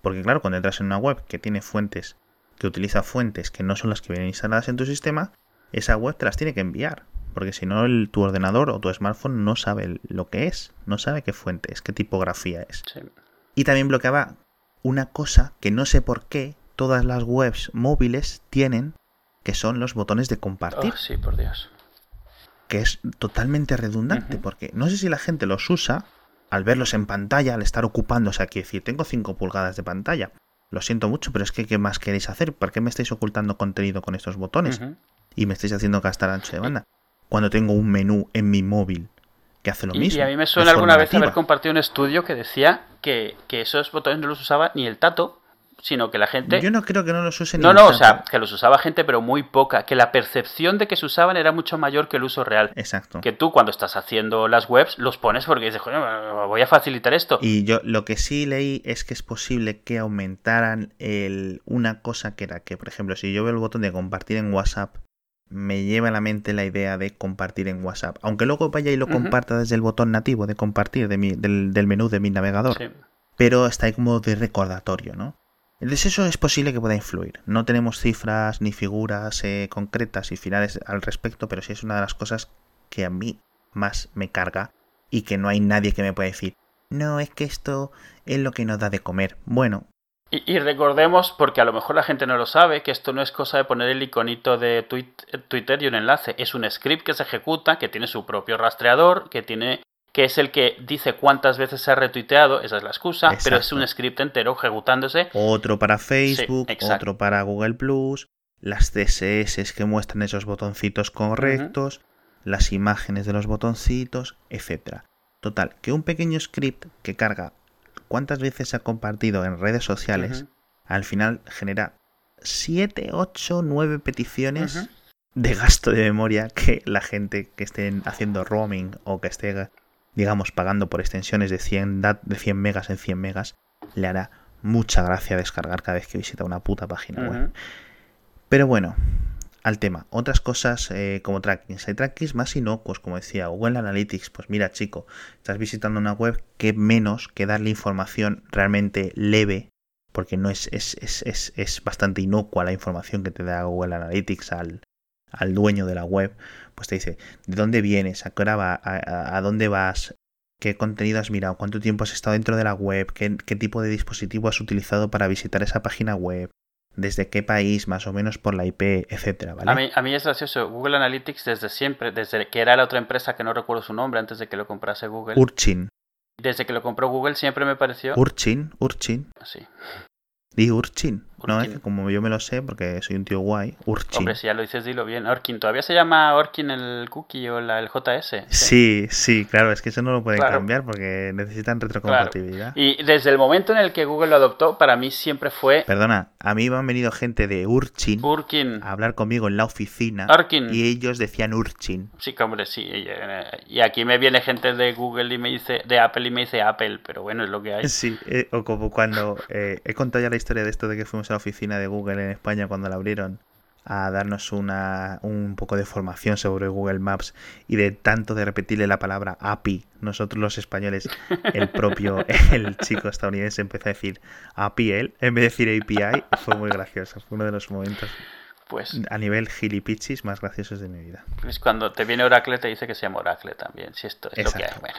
Porque claro, cuando entras en una web que tiene fuentes, que utiliza fuentes que no son las que vienen instaladas en tu sistema, esa web te las tiene que enviar. Porque si no, tu ordenador o tu smartphone no sabe lo que es, no sabe qué fuente es, qué tipografía es. Y también bloqueaba una cosa que no sé por qué todas las webs móviles tienen, que son los botones de compartir. Oh, sí, por Dios. Que es totalmente redundante, porque no sé si la gente los usa al verlos en pantalla, al estar ocupándose aquí, decir, tengo 5 pulgadas de pantalla. Lo siento mucho, pero es que ¿qué más queréis hacer? ¿Por qué me estáis ocultando contenido con estos botones? Y me estáis haciendo gastar ancho de banda. Cuando tengo un menú en mi móvil que hace lo mismo. Y a mí me suena alguna vez haber compartido un estudio que decía que, esos botones no los usaba ni el tato, sino que la gente... Yo no creo que no los use ni No, no, o sea, que los usaba gente, pero muy poca. Que la percepción de que se usaban era mucho mayor que el uso real. Exacto. Que tú cuando estás haciendo las webs los pones porque dices, voy a facilitar esto. Y yo lo que sí leí es que es posible que aumentaran el, una cosa que era que, por ejemplo, si yo veo el botón de compartir en WhatsApp me lleva a la mente la idea de compartir en WhatsApp. Aunque luego vaya y lo comparta desde el botón nativo de compartir de mi, del, menú de mi navegador. Pero está ahí como de recordatorio, ¿no? Entonces eso es posible que pueda influir. No tenemos cifras ni figuras eh, concretas y finales al respecto, pero sí es una de las cosas que a mí más me carga y que no hay nadie que me pueda decir, no, es que esto es lo que nos da de comer. Bueno, y, recordemos, porque a lo mejor la gente no lo sabe, que esto no es cosa de poner el iconito de Twitter y un enlace. Es un script que se ejecuta, que tiene su propio rastreador, que tiene que es el que dice cuántas veces se ha retuiteado, esa es la excusa, pero es un script entero ejecutándose. Otro para Facebook, otro para Google Plus, las CSS que muestran esos botoncitos correctos, las imágenes de los botoncitos, etcétera. Total, que un pequeño script que carga cuántas veces se ha compartido en redes sociales, al final genera 7, 8, 9 peticiones de gasto de memoria que la gente que esté haciendo roaming o que esté, digamos, pagando por extensiones de 100, de 100 megas en 100 megas, le hará mucha gracia descargar cada vez que visita una puta página web. Pero bueno, al tema. Otras cosas eh, como trackings. Hay trackings más inocuos, como decía Google Analytics. Pues mira, chico, estás visitando una web que menos que darle información realmente leve, porque no es, es, es, es bastante inocua la información que te da Google Analytics al, al, dueño de la web. Pues te dice de dónde vienes, a qué hora va, a, dónde vas, qué contenido has mirado, cuánto tiempo has estado dentro de la web, qué tipo de dispositivo has utilizado para visitar esa página web desde qué país, más o menos por la IP, etcétera, ¿vale? A mí, a mí es gracioso. Google Analytics desde siempre, desde que era la otra empresa que no recuerdo su nombre antes de que lo comprase Google. Urchin. Desde que lo compró Google siempre me pareció... Urchin, Urchin. Sí. Di Urchin. No, es que como yo me lo sé, porque soy un tío guay, Urchin. Hombre, si ya lo dices, dilo bien. Orkin. ¿Todavía se llama Orkin el cookie o la, el JS? Sí, sí, claro, es que eso no lo pueden cambiar porque necesitan retrocompatibilidad. Y desde el momento en el que Google lo adoptó, para mí siempre fue... Perdona, a mí me han venido gente de Urchin, Urkin. a hablar conmigo en la oficina Orkin. y ellos decían Urchin. Sí, hombre, sí. Y aquí me viene gente de Google y me dice, de Apple y me dice Apple, pero bueno, es lo que hay. Sí, eh, o como cuando eh, he contado ya la historia de esto de que fuimos a oficina de Google en España cuando la abrieron a darnos una, un poco de formación sobre Google Maps y de tanto de repetirle la palabra API, nosotros los españoles, el propio, el chico estadounidense empezó a decir API él, en vez de decir API, fue muy gracioso, fue uno de los momentos pues, a nivel gilipichis más graciosos de mi vida. Es cuando te viene Oracle te dice que se llama Oracle también, si esto es lo que hay. Bueno,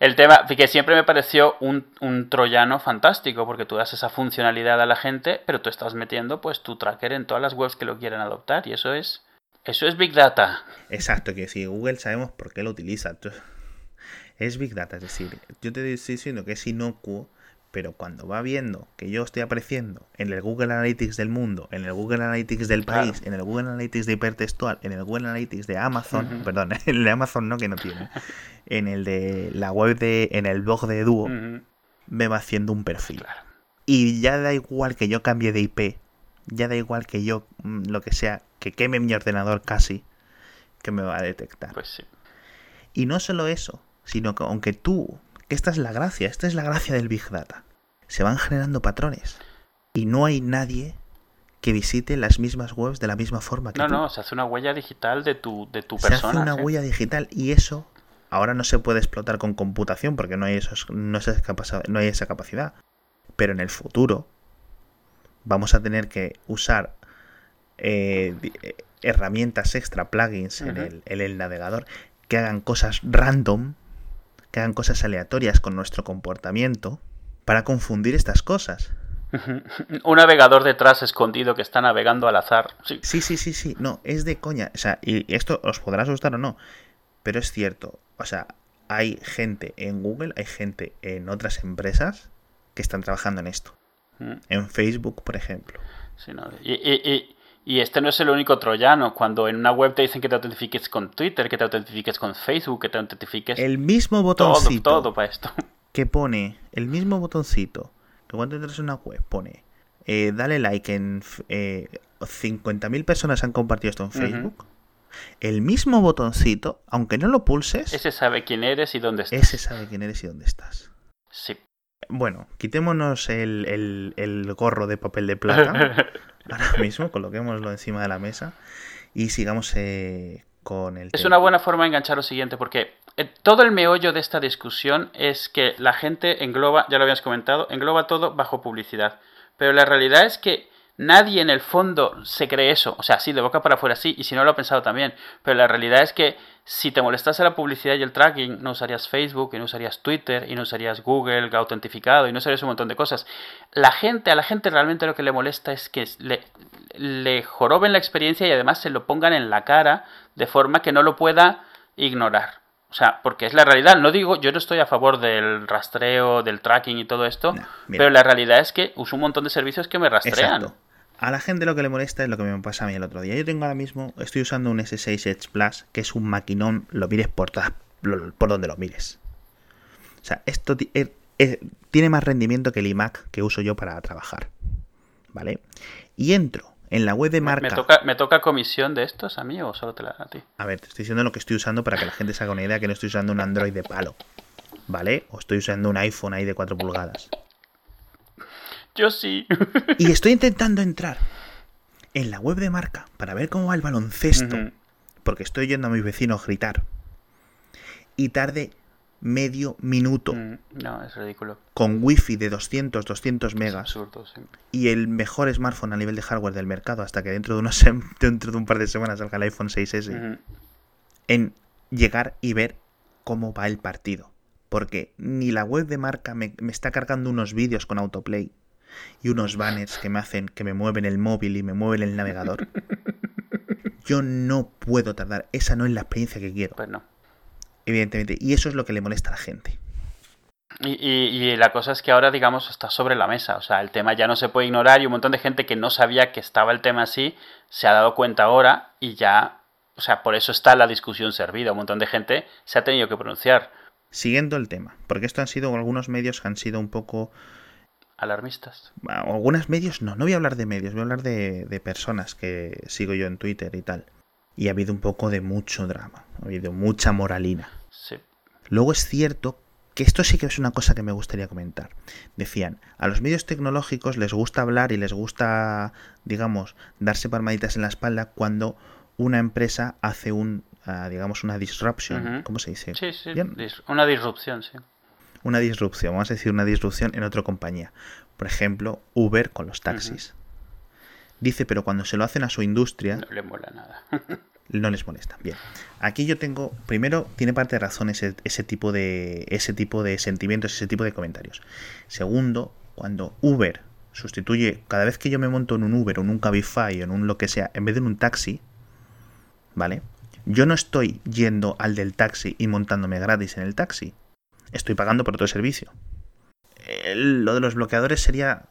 el tema que siempre me pareció un, un, troyano fantástico, porque tú das esa funcionalidad a la gente, pero tú estás metiendo pues tu tracker en todas las webs que lo quieran adoptar, y eso es. Eso es Big Data. Exacto, que si Google sabemos por qué lo utiliza. Es Big Data, es decir, yo te estoy diciendo que es inocuo, pero cuando va viendo que yo estoy apareciendo en el Google Analytics del mundo, en el Google Analytics del país, en el Google Analytics de hipertextual, en el Google Analytics de Amazon, perdón, en el de Amazon no que no tiene, en el de la web de, en el blog de Duo, me va haciendo un perfil. Y ya da igual que yo cambie de IP, ya da igual que yo, mm, lo que sea, que queme mi ordenador casi, que me va a detectar. Pues sí. Y no solo eso, sino que aunque tú esta es la gracia, esta es la gracia del Big Data. Se van generando patrones y no hay nadie que visite las mismas webs de la misma forma que no, tú. No, se hace una huella digital de tu, de tu persona. Se hace una huella digital y eso ahora no se puede explotar con computación porque no hay, esos, no, no hay esa capacidad. Pero en el futuro vamos a tener que usar eh, herramientas extra, plugins en, el, en el navegador que hagan cosas random que hagan cosas aleatorias con nuestro comportamiento para confundir estas cosas. Un navegador detrás escondido que está navegando al azar. Sí. sí, sí, sí, sí. No, es de coña. O sea, y esto os podrá asustar o no, pero es cierto. O sea, hay gente en Google, hay gente en otras empresas que están trabajando en esto. Mm. En Facebook, por ejemplo. Sí, no. y, y, y este no es el único troyano. Cuando en una web te dicen que te autentifiques con Twitter, que te autentifiques con Facebook, que te autentifiques. El mismo botoncito. Todo, todo para esto. Que pone el mismo botoncito. Que cuando entras en una web pone. Eh, dale like en. Eh, 50.000 personas han compartido esto en Facebook. El mismo botoncito, aunque no lo pulses. Ese sabe quién eres y dónde estás. Ese sabe quién eres y dónde estás. Sí. Bueno, quitémonos el, el, el gorro de papel de plata. ahora mismo, coloquémoslo encima de la mesa y sigamos eh, con el Es una buena forma de enganchar lo siguiente, porque todo el meollo de esta discusión es que la gente engloba, ya lo habías comentado, engloba todo bajo publicidad. Pero la realidad es que nadie en el fondo se cree eso. O sea, sí, de boca para afuera sí, y si no lo ha pensado también. Pero la realidad es que si te molestase la publicidad y el tracking, no usarías Facebook, y no usarías Twitter, y no usarías Google autentificado, y no usarías un montón de cosas. La gente, a la gente realmente lo que le molesta es que le, le joroben la experiencia y además se lo pongan en la cara de forma que no lo pueda ignorar. O sea, porque es la realidad. No digo, yo no estoy a favor del rastreo, del tracking y todo esto, pero la realidad es que uso un montón de servicios que me rastrean. A la gente lo que le molesta es lo que me pasa a mí el otro día. Yo tengo ahora mismo, estoy usando un S6 Edge Plus, que es un maquinón, lo mires por, todas, por donde lo mires. O sea, esto tiene más rendimiento que el iMac que uso yo para trabajar. ¿Vale? Y entro en la web de marca. ¿Me toca, ¿Me toca comisión de estos a mí o solo te la da a ti? A ver, te estoy diciendo lo que estoy usando para que la gente se haga una idea que no estoy usando un Android de palo. ¿Vale? O estoy usando un iPhone ahí de 4 pulgadas. Yo sí. y estoy intentando entrar en la web de marca para ver cómo va el baloncesto. Porque estoy yendo a mis vecinos gritar. Y tarde medio minuto. Mm, no, es ridículo. Con wifi de 200, 200 megas. absurdo, sí. Y el mejor smartphone a nivel de hardware del mercado hasta que dentro de, unos, dentro de un par de semanas salga el iPhone 6S. En llegar y ver cómo va el partido. Porque ni la web de marca me, me está cargando unos vídeos con autoplay y unos banners que me hacen que me mueven el móvil y me mueven el navegador. Yo no puedo tardar. Esa no es la experiencia que quiero. Pues no. Evidentemente. Y eso es lo que le molesta a la gente. Y, y, la cosa es que ahora, digamos, está sobre la mesa. O sea, el tema ya no se puede ignorar y un montón de gente que no sabía que estaba el tema así se ha dado cuenta ahora y ya, o sea, por eso está la discusión servida. Un montón de gente se ha tenido que pronunciar. Siguiendo el tema, porque esto han sido algunos medios que han sido un poco alarmistas. Algunos medios no, no voy a hablar de medios, voy a hablar de, de, personas que sigo yo en Twitter y tal. Y ha habido un poco de mucho drama, ha habido mucha moralina. Sí. Luego es cierto que esto sí que es una cosa que me gustaría comentar. Decían, a los medios tecnológicos les gusta hablar y les gusta, digamos, darse palmaditas en la espalda cuando una empresa hace un, uh, digamos, una disruption. ¿Cómo se dice? Sí, sí, una disrupción, sí. Una disrupción, vamos a decir una disrupción en otra compañía. Por ejemplo, Uber con los taxis. Dice, pero cuando se lo hacen a su industria... No le mola nada. no les molesta. Bien. Aquí yo tengo, primero, tiene parte de razón ese, tipo de ese tipo de sentimientos, ese tipo de comentarios. Segundo, cuando Uber sustituye, cada vez que yo me monto en un Uber o en un Cabify o en un lo que sea, en vez de en un taxi, ¿vale? Yo no estoy yendo al del taxi y montándome gratis en el taxi. Estoy pagando por otro servicio. lo de los bloqueadores sería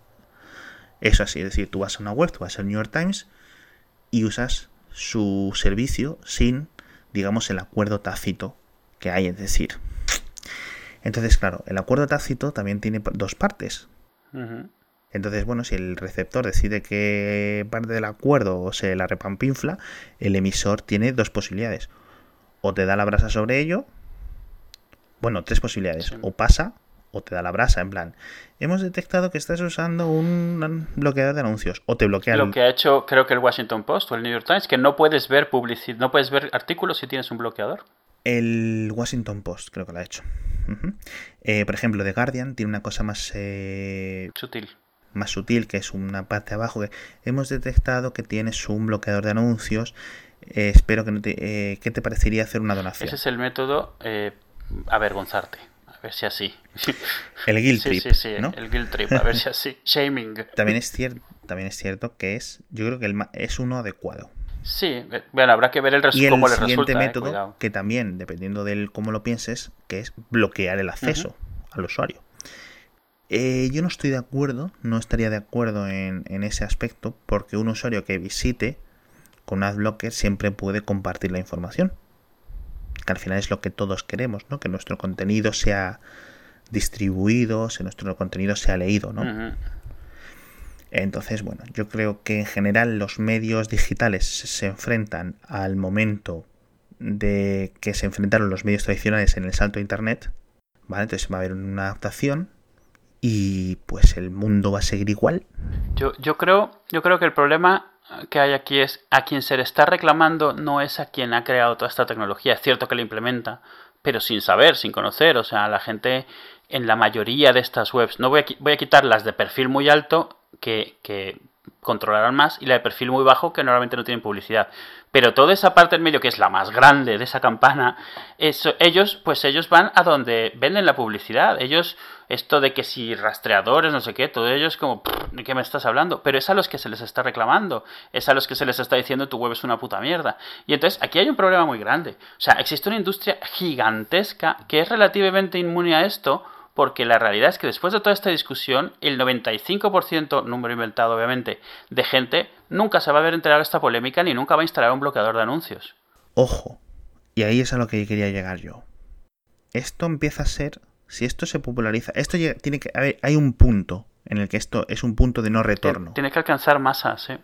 eso así, es decir, tú vas a una web, tú vas al New York Times y usas su servicio sin, digamos, el acuerdo tácito que hay, es decir. Entonces, claro, el acuerdo tácito también tiene dos partes. Entonces, bueno, si el receptor decide que parte del acuerdo se la repampinfla, el emisor tiene dos posibilidades. O te da la brasa sobre ello, bueno, tres posibilidades. O pasa o te da la brasa, en plan, hemos detectado que estás usando un bloqueador de anuncios o te bloquea Lo que ha hecho creo que el Washington Post o el New York Times, que no puedes ver publicidad, no puedes ver artículos si tienes un bloqueador. El Washington Post creo que lo ha hecho. Eh, por ejemplo, The Guardian tiene una cosa más... Eh, sutil. Más sutil, que es una parte abajo que hemos detectado que tienes un bloqueador de anuncios. Eh, espero que no te... ¿Qué te parecería hacer una donación? Ese es el método avergonzarte. A ver si así. El guilt trip. Sí, sí, ¿no? el guilt trip, a ver si así. Shaming. También es cierto, también es cierto que es, yo creo que el, es uno adecuado. Sí, eh, bueno, habrá que ver el y cómo le resulta. El eh, método, que también, dependiendo de cómo lo pienses, que es bloquear el acceso al usuario. Eh, yo no estoy de acuerdo, no estaría de acuerdo en, en, ese aspecto, porque un usuario que visite con AdBlocker siempre puede compartir la información que al final es lo que todos queremos, ¿no? Que nuestro contenido sea distribuido, que nuestro contenido sea leído, ¿no? Entonces, bueno, yo creo que en general los medios digitales se enfrentan al momento de que se enfrentaron los medios tradicionales en el salto a Internet, ¿vale? Entonces va a haber una adaptación y pues el mundo va a seguir igual. Yo, yo, creo, yo creo que el problema que hay aquí es a quien se le está reclamando no es a quien ha creado toda esta tecnología. Es cierto que la implementa, pero sin saber, sin conocer. O sea, la gente en la mayoría de estas webs, no voy a, voy a quitar las de perfil muy alto que, que controlarán más y la de perfil muy bajo que normalmente no tienen publicidad. Pero toda esa parte del medio que es la más grande de esa campana, eso, ellos, pues ellos van a donde venden la publicidad. Ellos, esto de que si rastreadores, no sé qué, todo ello es como, ¿de qué me estás hablando? Pero es a los que se les está reclamando, es a los que se les está diciendo tu web es una puta mierda. Y entonces aquí hay un problema muy grande. O sea, existe una industria gigantesca que es relativamente inmune a esto porque la realidad es que después de toda esta discusión, el 95%, número inventado obviamente, de gente nunca se va a ver enterar de esta polémica ni nunca va a instalar un bloqueador de anuncios. Ojo, y ahí es a lo que quería llegar yo. Esto empieza a ser, si esto se populariza, esto tiene que, a ver, hay un punto en el que esto es un punto de no retorno. Tiene que alcanzar masas, ¿eh?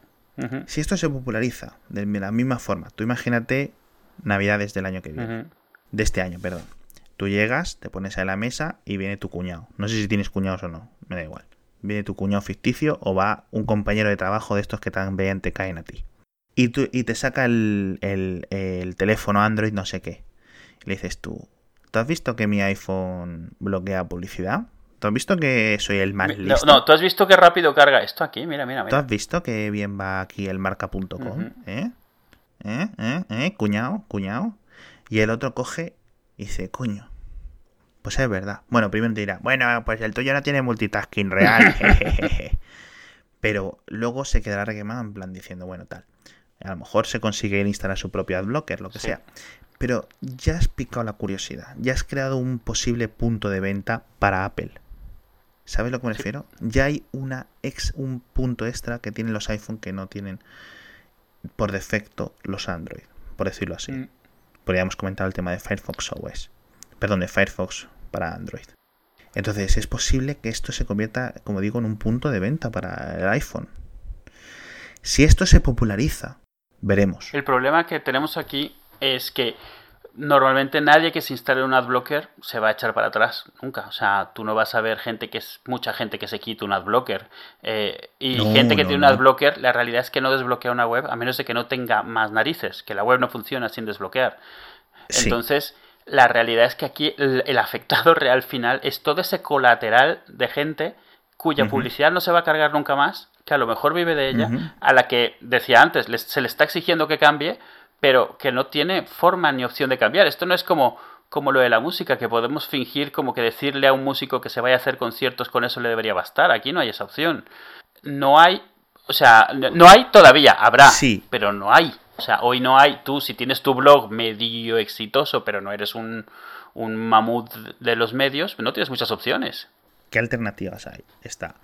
Si esto se populariza de la misma forma, tú imagínate Navidades del año que viene, de este año, perdón Tú llegas, te pones a la mesa y viene tu cuñado. No sé si tienes cuñados o no, me da igual. Viene tu cuñado ficticio o va un compañero de trabajo de estos que también te caen a ti. Y, tú, y te saca el, el, teléfono Android no sé qué. Y le dices tú, ¿tú has visto que mi iPhone bloquea publicidad? ¿Tú has visto que soy el más listo? No, tú has visto que rápido carga esto aquí, mira, mira, mira. ¿Tú has visto que bien va aquí el marca.com? ¿Eh? ¿Eh? ¿Eh? ¿Eh? Cuñado, cuñado. Y el otro coge y dice, coño, pues es verdad. Bueno, primero te dirá, bueno, pues el tuyo no tiene multitasking real. Pero luego se quedará requemado en plan diciendo, bueno, tal. A lo mejor se consigue instalar su propio adblocker, lo que sea. Pero ya has picado la curiosidad, ya has creado un posible punto de venta para Apple. ¿Sabes lo que me refiero? Ya hay una ex, un punto extra que tienen los iPhone que no tienen por defecto los Android, por decirlo así. Mm. Podríamos comentar el tema de Firefox OS. Perdón, de Firefox para Android. Entonces es posible que esto se convierta, como digo, en un punto de venta para el iPhone. Si esto se populariza, veremos. El problema que tenemos aquí es que normalmente nadie que se instale un adblocker se va a echar para atrás, nunca. O sea, tú no vas a ver gente que es mucha gente que se quite un adblocker. Eh, y gente que tiene un adblocker, la realidad es que no desbloquea una web a menos de que no tenga más narices, que la web no funciona sin desbloquear. Entonces, la realidad es que aquí el, afectado real final es todo ese colateral de gente cuya publicidad no se va a cargar nunca más, que a lo mejor vive de ella, a la que decía antes, se le está exigiendo que cambie, pero que no tiene forma ni opción de cambiar. Esto no es como, como lo de la música, que podemos fingir como que decirle a un músico que se vaya a hacer conciertos con eso le debería bastar. Aquí no hay esa opción. No hay, o sea, no hay todavía, habrá, sí. pero no hay. O sea, hoy no hay, tú si tienes tu blog medio exitoso, pero no eres un, un mamut de los medios, no tienes muchas opciones. ¿Qué alternativas hay? Está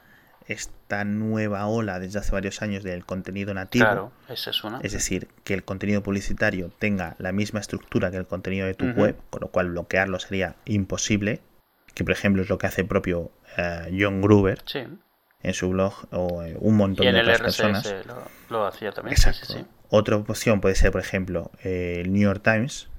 esta nueva ola desde hace varios años del contenido nativo. Claro, esa es una. Es decir, que el contenido publicitario tenga la misma estructura que el contenido de tu web, con lo cual bloquearlo sería imposible. Que por ejemplo es lo que hace propio eh, John Gruber en su blog o eh, un montón de otras personas. Lo, hacía también. Exacto. Otra opción puede ser, por ejemplo, eh, el New York Times,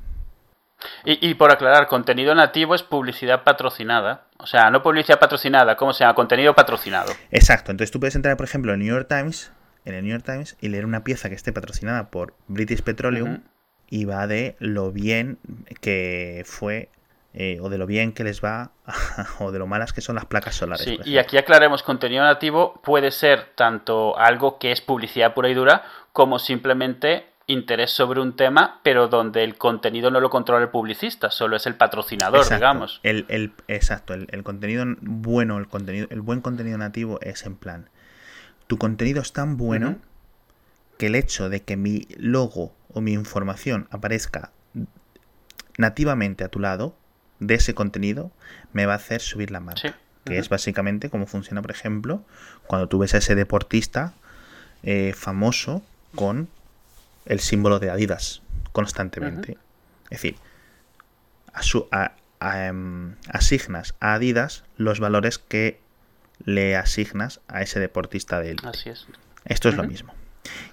y, por aclarar, contenido nativo es publicidad patrocinada. O sea, no publicidad patrocinada, ¿cómo se llama? Contenido patrocinado. Exacto. Entonces tú puedes entrar, por ejemplo, en New York Times, en el New York Times, y leer una pieza que esté patrocinada por British Petroleum y va de lo bien que fue eh, o de lo bien que les va o de lo malas que son las placas solares. Sí, y aquí aclaremos, contenido nativo puede ser tanto algo que es publicidad pura y dura como simplemente interés sobre un tema, pero donde el contenido no lo controla el publicista, solo es el patrocinador, digamos. El, el, exacto, el, contenido bueno, el contenido, el buen contenido nativo es en plan. Tu contenido es tan bueno que el hecho de que mi logo o mi información aparezca nativamente a tu lado de ese contenido me va a hacer subir la marca. Que es básicamente como funciona, por ejemplo, cuando tú ves a ese deportista eh, famoso con el símbolo de Adidas constantemente. Es decir, em, asignas a Adidas los valores que le asignas a ese deportista de élite. Así es. Esto es lo mismo.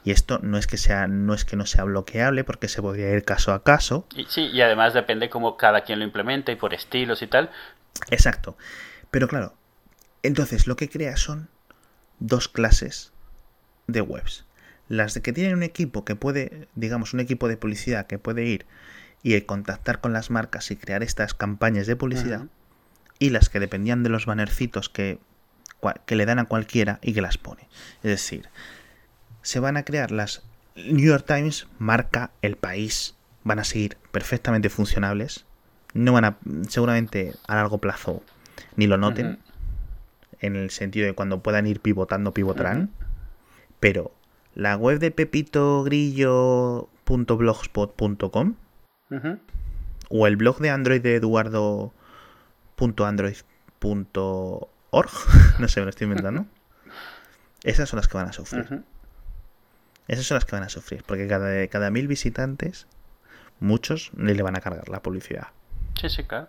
Y esto no es que sea, no es que no sea bloqueable, porque se podría ir caso a caso. Y, sí, y además depende cómo cada quien lo implementa y por estilos y tal. Exacto. Pero claro, entonces lo que crea son dos clases de webs. Las de que tienen un equipo que puede, digamos, un equipo de publicidad que puede ir y contactar con las marcas y crear estas campañas de publicidad. Y las que dependían de los bannercitos que, que le dan a cualquiera y que las pone. Es decir, se van a crear las New York Times, marca el país. Van a seguir perfectamente funcionables. No van a, seguramente a largo plazo, ni lo noten. En el sentido de cuando puedan ir pivotando, pivotarán. Pero la web de pepitogrillo.blogspot.com o el blog de Android de eduardo.android.org, no sé, me lo estoy inventando. Esas son las que van a sufrir. Esas son las que van a sufrir, porque cada, cada mil visitantes, muchos le van a cargar la publicidad. Sí, sí, claro.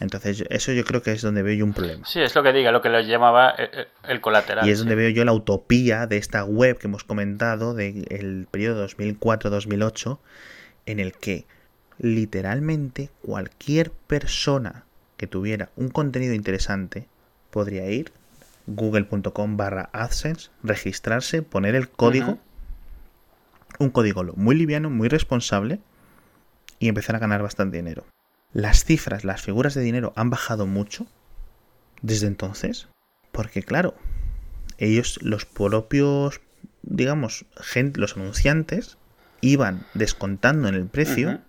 Entonces, eso yo creo que es donde veo yo un problema. Sí, es lo que diga, lo que lo llamaba eh, eh, el, colateral. Y es donde veo yo la utopía de esta web que hemos comentado del periodo 2004-2008, en el que literalmente cualquier persona que tuviera un contenido interesante podría ir google.com barra AdSense, registrarse, poner el código, un código muy liviano, muy responsable y empezar a ganar bastante dinero las cifras, las figuras de dinero han bajado mucho desde entonces. Porque claro, ellos, los propios, digamos, gente, los anunciantes, iban descontando en el precio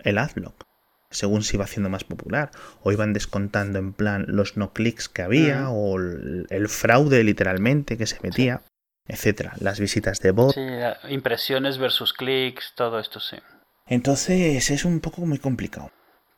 el adblock, según se iba haciendo más popular. O iban descontando en plan los no clics que había, o el, fraude literalmente que se metía. etcétera, las visitas de bot. Sí, impresiones versus clics, todo esto sí. Entonces es un poco muy complicado.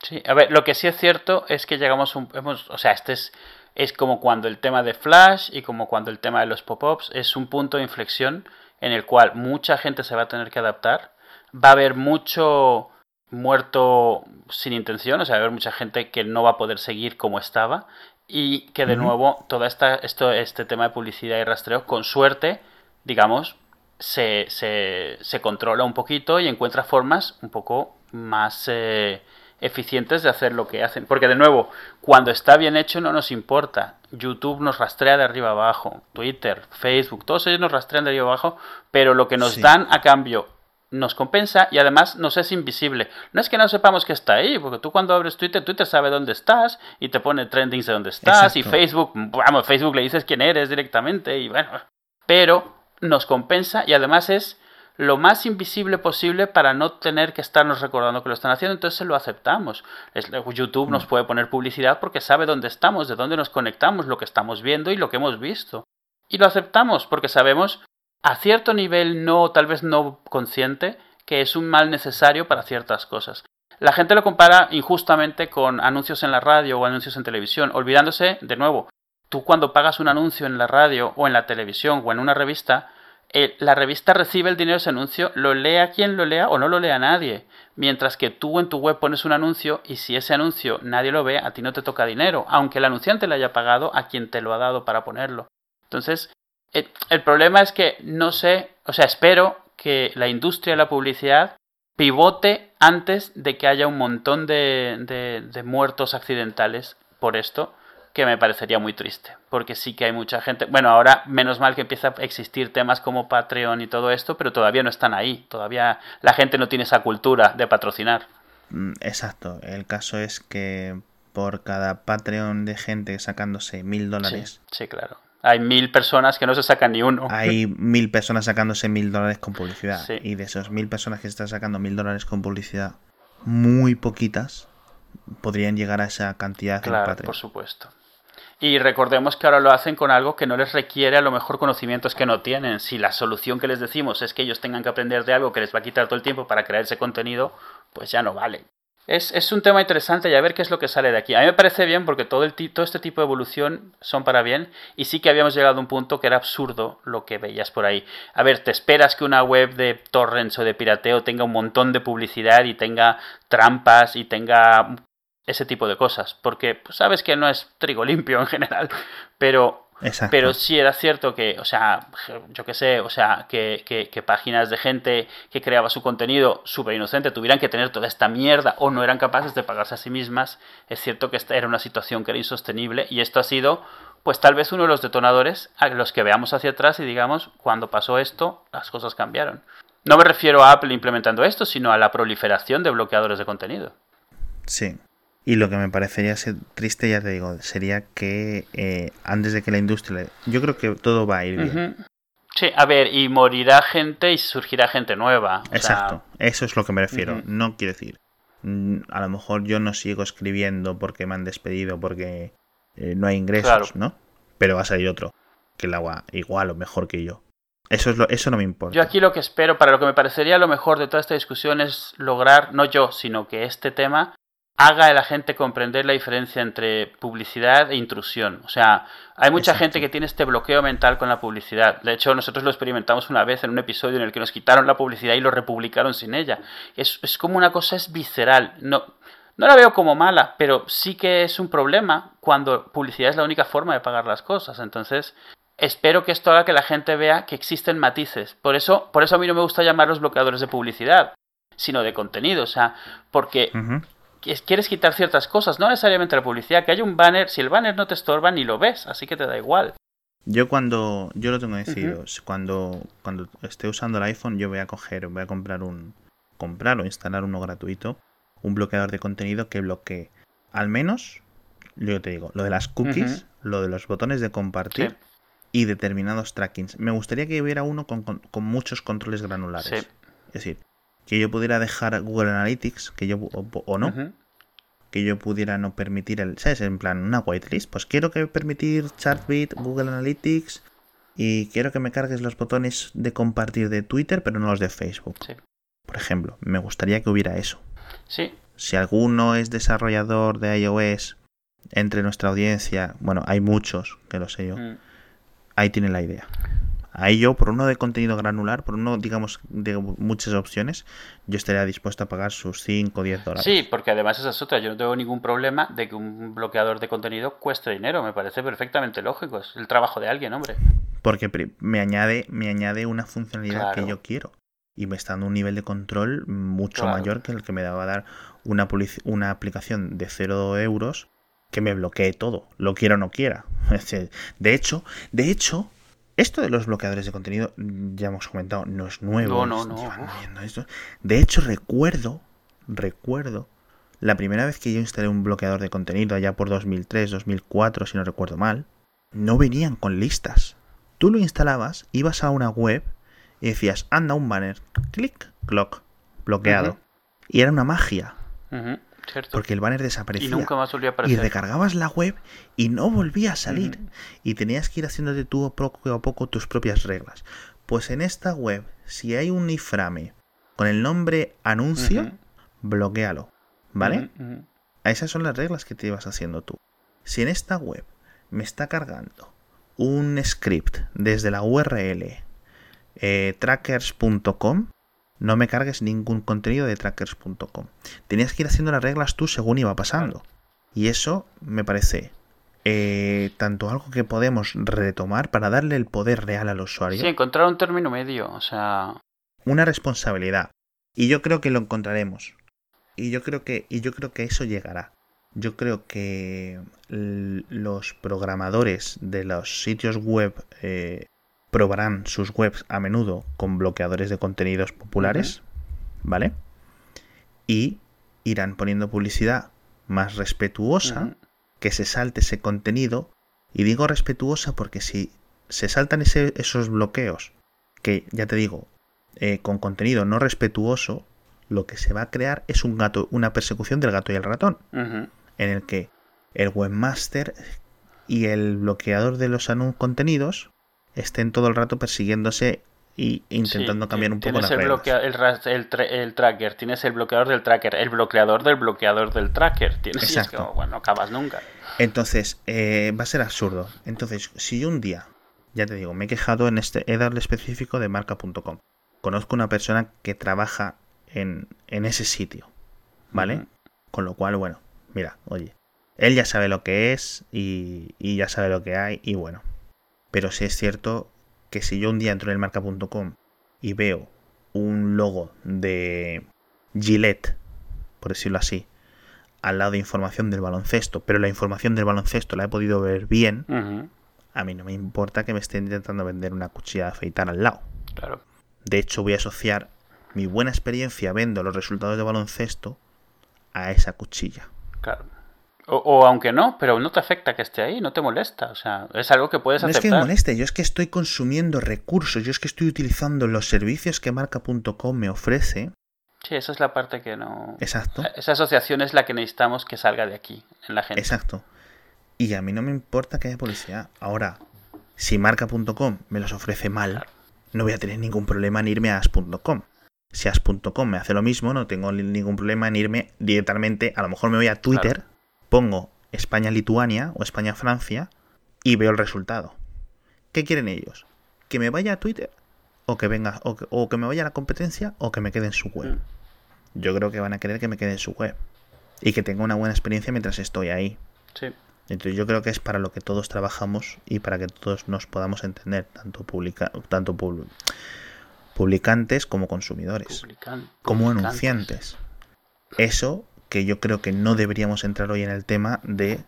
Sí, a ver, lo que sí es cierto es que llegamos un, hemos, o sea, este es es como cuando el tema de Flash y como cuando el tema de los pop-ups es un punto de inflexión en el cual mucha gente se va a tener que adaptar. Va a haber mucho muerto sin intención, o sea, va a haber mucha gente que no va a poder seguir como estaba y que de nuevo todo esta, esto, este tema de publicidad y rastreo, con suerte, digamos, se, se, se controla un poquito y encuentra formas un poco más eh, eficientes de hacer lo que hacen. Porque de nuevo, cuando está bien hecho no nos importa. YouTube nos rastrea de arriba abajo, Twitter, Facebook, todos ellos nos rastrean de arriba abajo, pero lo que nos dan a cambio nos compensa y además nos es invisible. No es que no sepamos que está ahí, porque tú cuando abres Twitter, Twitter sabe dónde estás y te pone trendings de dónde estás y Facebook, vamos, Facebook le dices quién eres directamente y bueno, pero nos compensa y además es lo más invisible posible para no tener que estarnos recordando que lo están haciendo, entonces lo aceptamos. YouTube nos mm. puede poner publicidad porque sabe dónde estamos, de dónde nos conectamos, lo que estamos viendo y lo que hemos visto. Y lo aceptamos porque sabemos a cierto nivel no, tal vez no consciente, que es un mal necesario para ciertas cosas. La gente lo compara injustamente con anuncios en la radio o anuncios en televisión, olvidándose, de nuevo, tú cuando pagas un anuncio en la radio o en la televisión o en una revista, eh, la revista recibe el dinero de ese anuncio, lo lea quien lo lea o no lo lea nadie. Mientras que tú en tu web pones un anuncio y si ese anuncio nadie lo ve, a ti no te toca dinero, aunque el anunciante le haya pagado a quien te lo ha dado para ponerlo. Entonces, eh, el problema es que no sé, o sea, espero que la industria de la publicidad pivote antes de que haya un montón de, de muertos accidentales por esto que me parecería muy triste, porque sí que hay mucha gente, bueno, ahora menos mal que empieza a existir temas como Patreon y todo esto, pero todavía no están ahí, todavía la gente no tiene esa cultura de patrocinar. Mm, exacto, el caso es que por cada Patreon de gente sacándose mil dólares. Sí, claro. Hay mil personas que no se sacan ni uno. Hay mil personas sacándose mil dólares con publicidad. Y de esos mil personas que están sacando mil dólares con publicidad, muy poquitas podrían llegar a esa cantidad claro, Patreon. Por supuesto. Y recordemos que ahora lo hacen con algo que no les requiere a lo mejor conocimientos que no tienen. Si la solución que les decimos es que ellos tengan que aprender de algo que les va a quitar todo el tiempo para crear ese contenido, pues ya no vale. Es, es un tema interesante y a ver qué es lo que sale de aquí. A mí me parece bien porque todo, el, todo este tipo de evolución son para bien y sí que habíamos llegado a un punto que era absurdo lo que veías por ahí. A ver, te esperas que una web de torrents o de pirateo tenga un montón de publicidad y tenga trampas y tenga ese tipo de cosas, porque pues, sabes que no es trigo limpio en general, pero Pero sí era cierto que, o sea, yo qué sé, o sea, que, que, páginas de gente que creaba su contenido súper inocente tuvieran que tener toda esta mierda o no eran capaces de pagarse a sí mismas, es cierto que esta era una situación que era insostenible y esto ha sido, pues tal vez uno de los detonadores a los que veamos hacia atrás y digamos, cuando pasó esto, las cosas cambiaron. No me refiero a Apple implementando esto, sino a la proliferación de bloqueadores de contenido. Sí, y lo que me parecería ser triste, ya te digo, sería que eh, antes de que la industria... Yo creo que todo va a ir bien. Sí, a ver, y morirá gente y surgirá gente nueva. Exacto, eso es lo que me refiero. No quiero decir, mm, a lo mejor yo no sigo escribiendo porque me han despedido, porque eh, no hay ingresos, ¿no? Pero va a salir otro, que el agua igual o mejor que yo. Eso, es lo, eso no me importa. Yo aquí lo que espero, para lo que me parecería lo mejor de toda esta discusión es lograr, no yo, sino que este tema haga a la gente comprender la diferencia entre publicidad e intrusión. O sea, hay mucha gente que tiene este bloqueo mental con la publicidad. De hecho, nosotros lo experimentamos una vez en un episodio en el que nos quitaron la publicidad y lo republicaron sin ella. Es, es como una cosa, es visceral. No, no la veo como mala, pero sí que es un problema cuando publicidad es la única forma de pagar las cosas. Entonces, espero que esto haga que la gente vea que existen matices. Por eso, por eso a mí no me gusta llamar los bloqueadores de publicidad, sino de contenido. O sea, porque quieres quitar ciertas cosas, no necesariamente la publicidad, que haya un banner, si el banner no te estorba ni lo ves, así que te da igual. Yo cuando, yo lo tengo decidido, cuando, cuando esté usando el iPhone yo voy a coger, voy a comprar un, comprar o instalar uno gratuito, un bloqueador de contenido que bloquee al menos, yo te digo, lo de las cookies, lo de los botones de compartir y determinados trackings. Me gustaría que hubiera uno con, con, muchos controles granulares. Es decir, que yo pudiera dejar Google Analytics, que yo o, no, que yo pudiera no permitir el, ¿sabes? En plan, una whitelist, pues quiero que permitir Chartbit, Google Analytics y quiero que me cargues los botones de compartir de Twitter, pero no los de Facebook. Sí. Por ejemplo, me gustaría que hubiera eso. Sí. Si alguno es desarrollador de iOS entre nuestra audiencia, bueno, hay muchos, que lo sé yo, Mm. ahí tiene la idea. Ahí yo, por uno de contenido granular, por uno, digamos, de muchas opciones, yo estaría dispuesto a pagar sus 5 o 10 dólares. Sí, porque además esa es otra. Yo no tengo ningún problema de que un bloqueador de contenido cueste dinero. Me parece perfectamente lógico. Es el trabajo de alguien, hombre. Porque me añade, me añade una funcionalidad que yo quiero. Y me está dando un nivel de control mucho Claro. mayor que el que me daba a dar una, una aplicación de 0 euros que me bloquee todo, lo quiera o no quiera. De hecho, de hecho, esto de los bloqueadores de contenido, mm, ya hemos comentado, no es nuevo. No, no, no, esto. De hecho, recuerdo, recuerdo, la primera vez que yo instalé un bloqueador de contenido, allá por 2003, 2004, si no recuerdo mal, no venían con listas. Tú lo instalabas, ibas a una web y decías, anda un banner, clic, clock, bloqueado. Y era una magia, Cierto. porque el banner Y desaparecía. nunca más volvió a Y recargabas la web y no volvía a salir. Y tenías que ir haciéndote tú poco a poco tus propias reglas. Pues en esta web, si hay un iframe con el nombre anuncio, Ujú. bloquealo. ¿Vale? Esas son las reglas que te ibas haciendo tú. Si en esta web me está cargando un script desde la URL eh, trackers.com, no me cargues ningún contenido de trackers.com. Tenías que ir haciendo las reglas tú según iba pasando. Y eso me parece eh, tanto algo que podemos retomar para darle el poder real al usuario, Sí, encontrar un término medio. O sea, una responsabilidad. Y yo creo que lo encontraremos. Y yo creo que, y yo creo que eso llegará. Yo creo que los programadores de los sitios web eh, probarán sus webs a menudo con bloqueadores de contenidos populares, ¿vale? Y irán poniendo publicidad más respetuosa que se salte ese contenido. Y digo respetuosa porque si se saltan ese- esos bloqueos, que ya te digo, eh, con contenido no respetuoso, lo que se va a crear es un gato, una persecución del gato y el ratón, en el que el webmaster y el bloqueador de los contenidos estén todo el rato persiguiéndose y intentando Sí, cambiar un poco las el, reglas. el, tracker, tienes el bloqueador del tracker, el bloqueador del bloqueador del tracker. Tienes y es Exacto. como, bueno, no acabas nunca. Entonces, eh, va a ser absurdo. Entonces, si yo un día, ya te digo, me he quejado en este, he dado específico de marca.com. Conozco una persona que trabaja en, en ese sitio, ¿vale? Con lo cual, bueno, mira, oye, él ya sabe lo que es y, y ya sabe lo que hay y bueno. Pero sí es cierto que si yo un día entro en el marca.com y veo un logo de Gillette, por decirlo así, al lado de información del baloncesto, pero la información del baloncesto la he podido ver bien, a mí no me importa que me esté intentando vender una cuchilla de afeitar al lado. Claro. De hecho, voy a asociar mi buena experiencia viendo los resultados de baloncesto a esa cuchilla. Claro. O, o aunque no, pero no te afecta que esté ahí, no te molesta. O sea, es algo que puedes No es que me aceptar. moleste, yo es que estoy consumiendo recursos, yo es que estoy utilizando los servicios que marca.com me ofrece. Sí, esa es la parte que no. Exacto, Esa asociación es la que necesitamos que salga de aquí, en la gente. exacto. Y a mí no me importa que haya publicidad. Ahora, si marca.com me los ofrece mal, Claro. no voy a tener ningún problema en irme a as.com. Si as.com me hace lo mismo, no tengo ni- ningún problema en irme directamente. A lo mejor me voy a Twitter, pongo España-Lituania o España-Francia y veo el resultado. ¿Qué quieren ellos? ¿Que me vaya a Twitter? ¿O que venga, o que, o que me vaya a la competencia? ¿O que me quede en su web? Mm. Yo creo que van a querer que me quede en su web. Y que tenga una buena experiencia mientras estoy ahí. Sí. Entonces yo creo que es para lo que todos trabajamos y para que todos nos podamos entender, tanto, publica tanto pub- publicantes como consumidores, Publican- como anunciantes. Eso que yo creo que no deberíamos entrar hoy en el tema de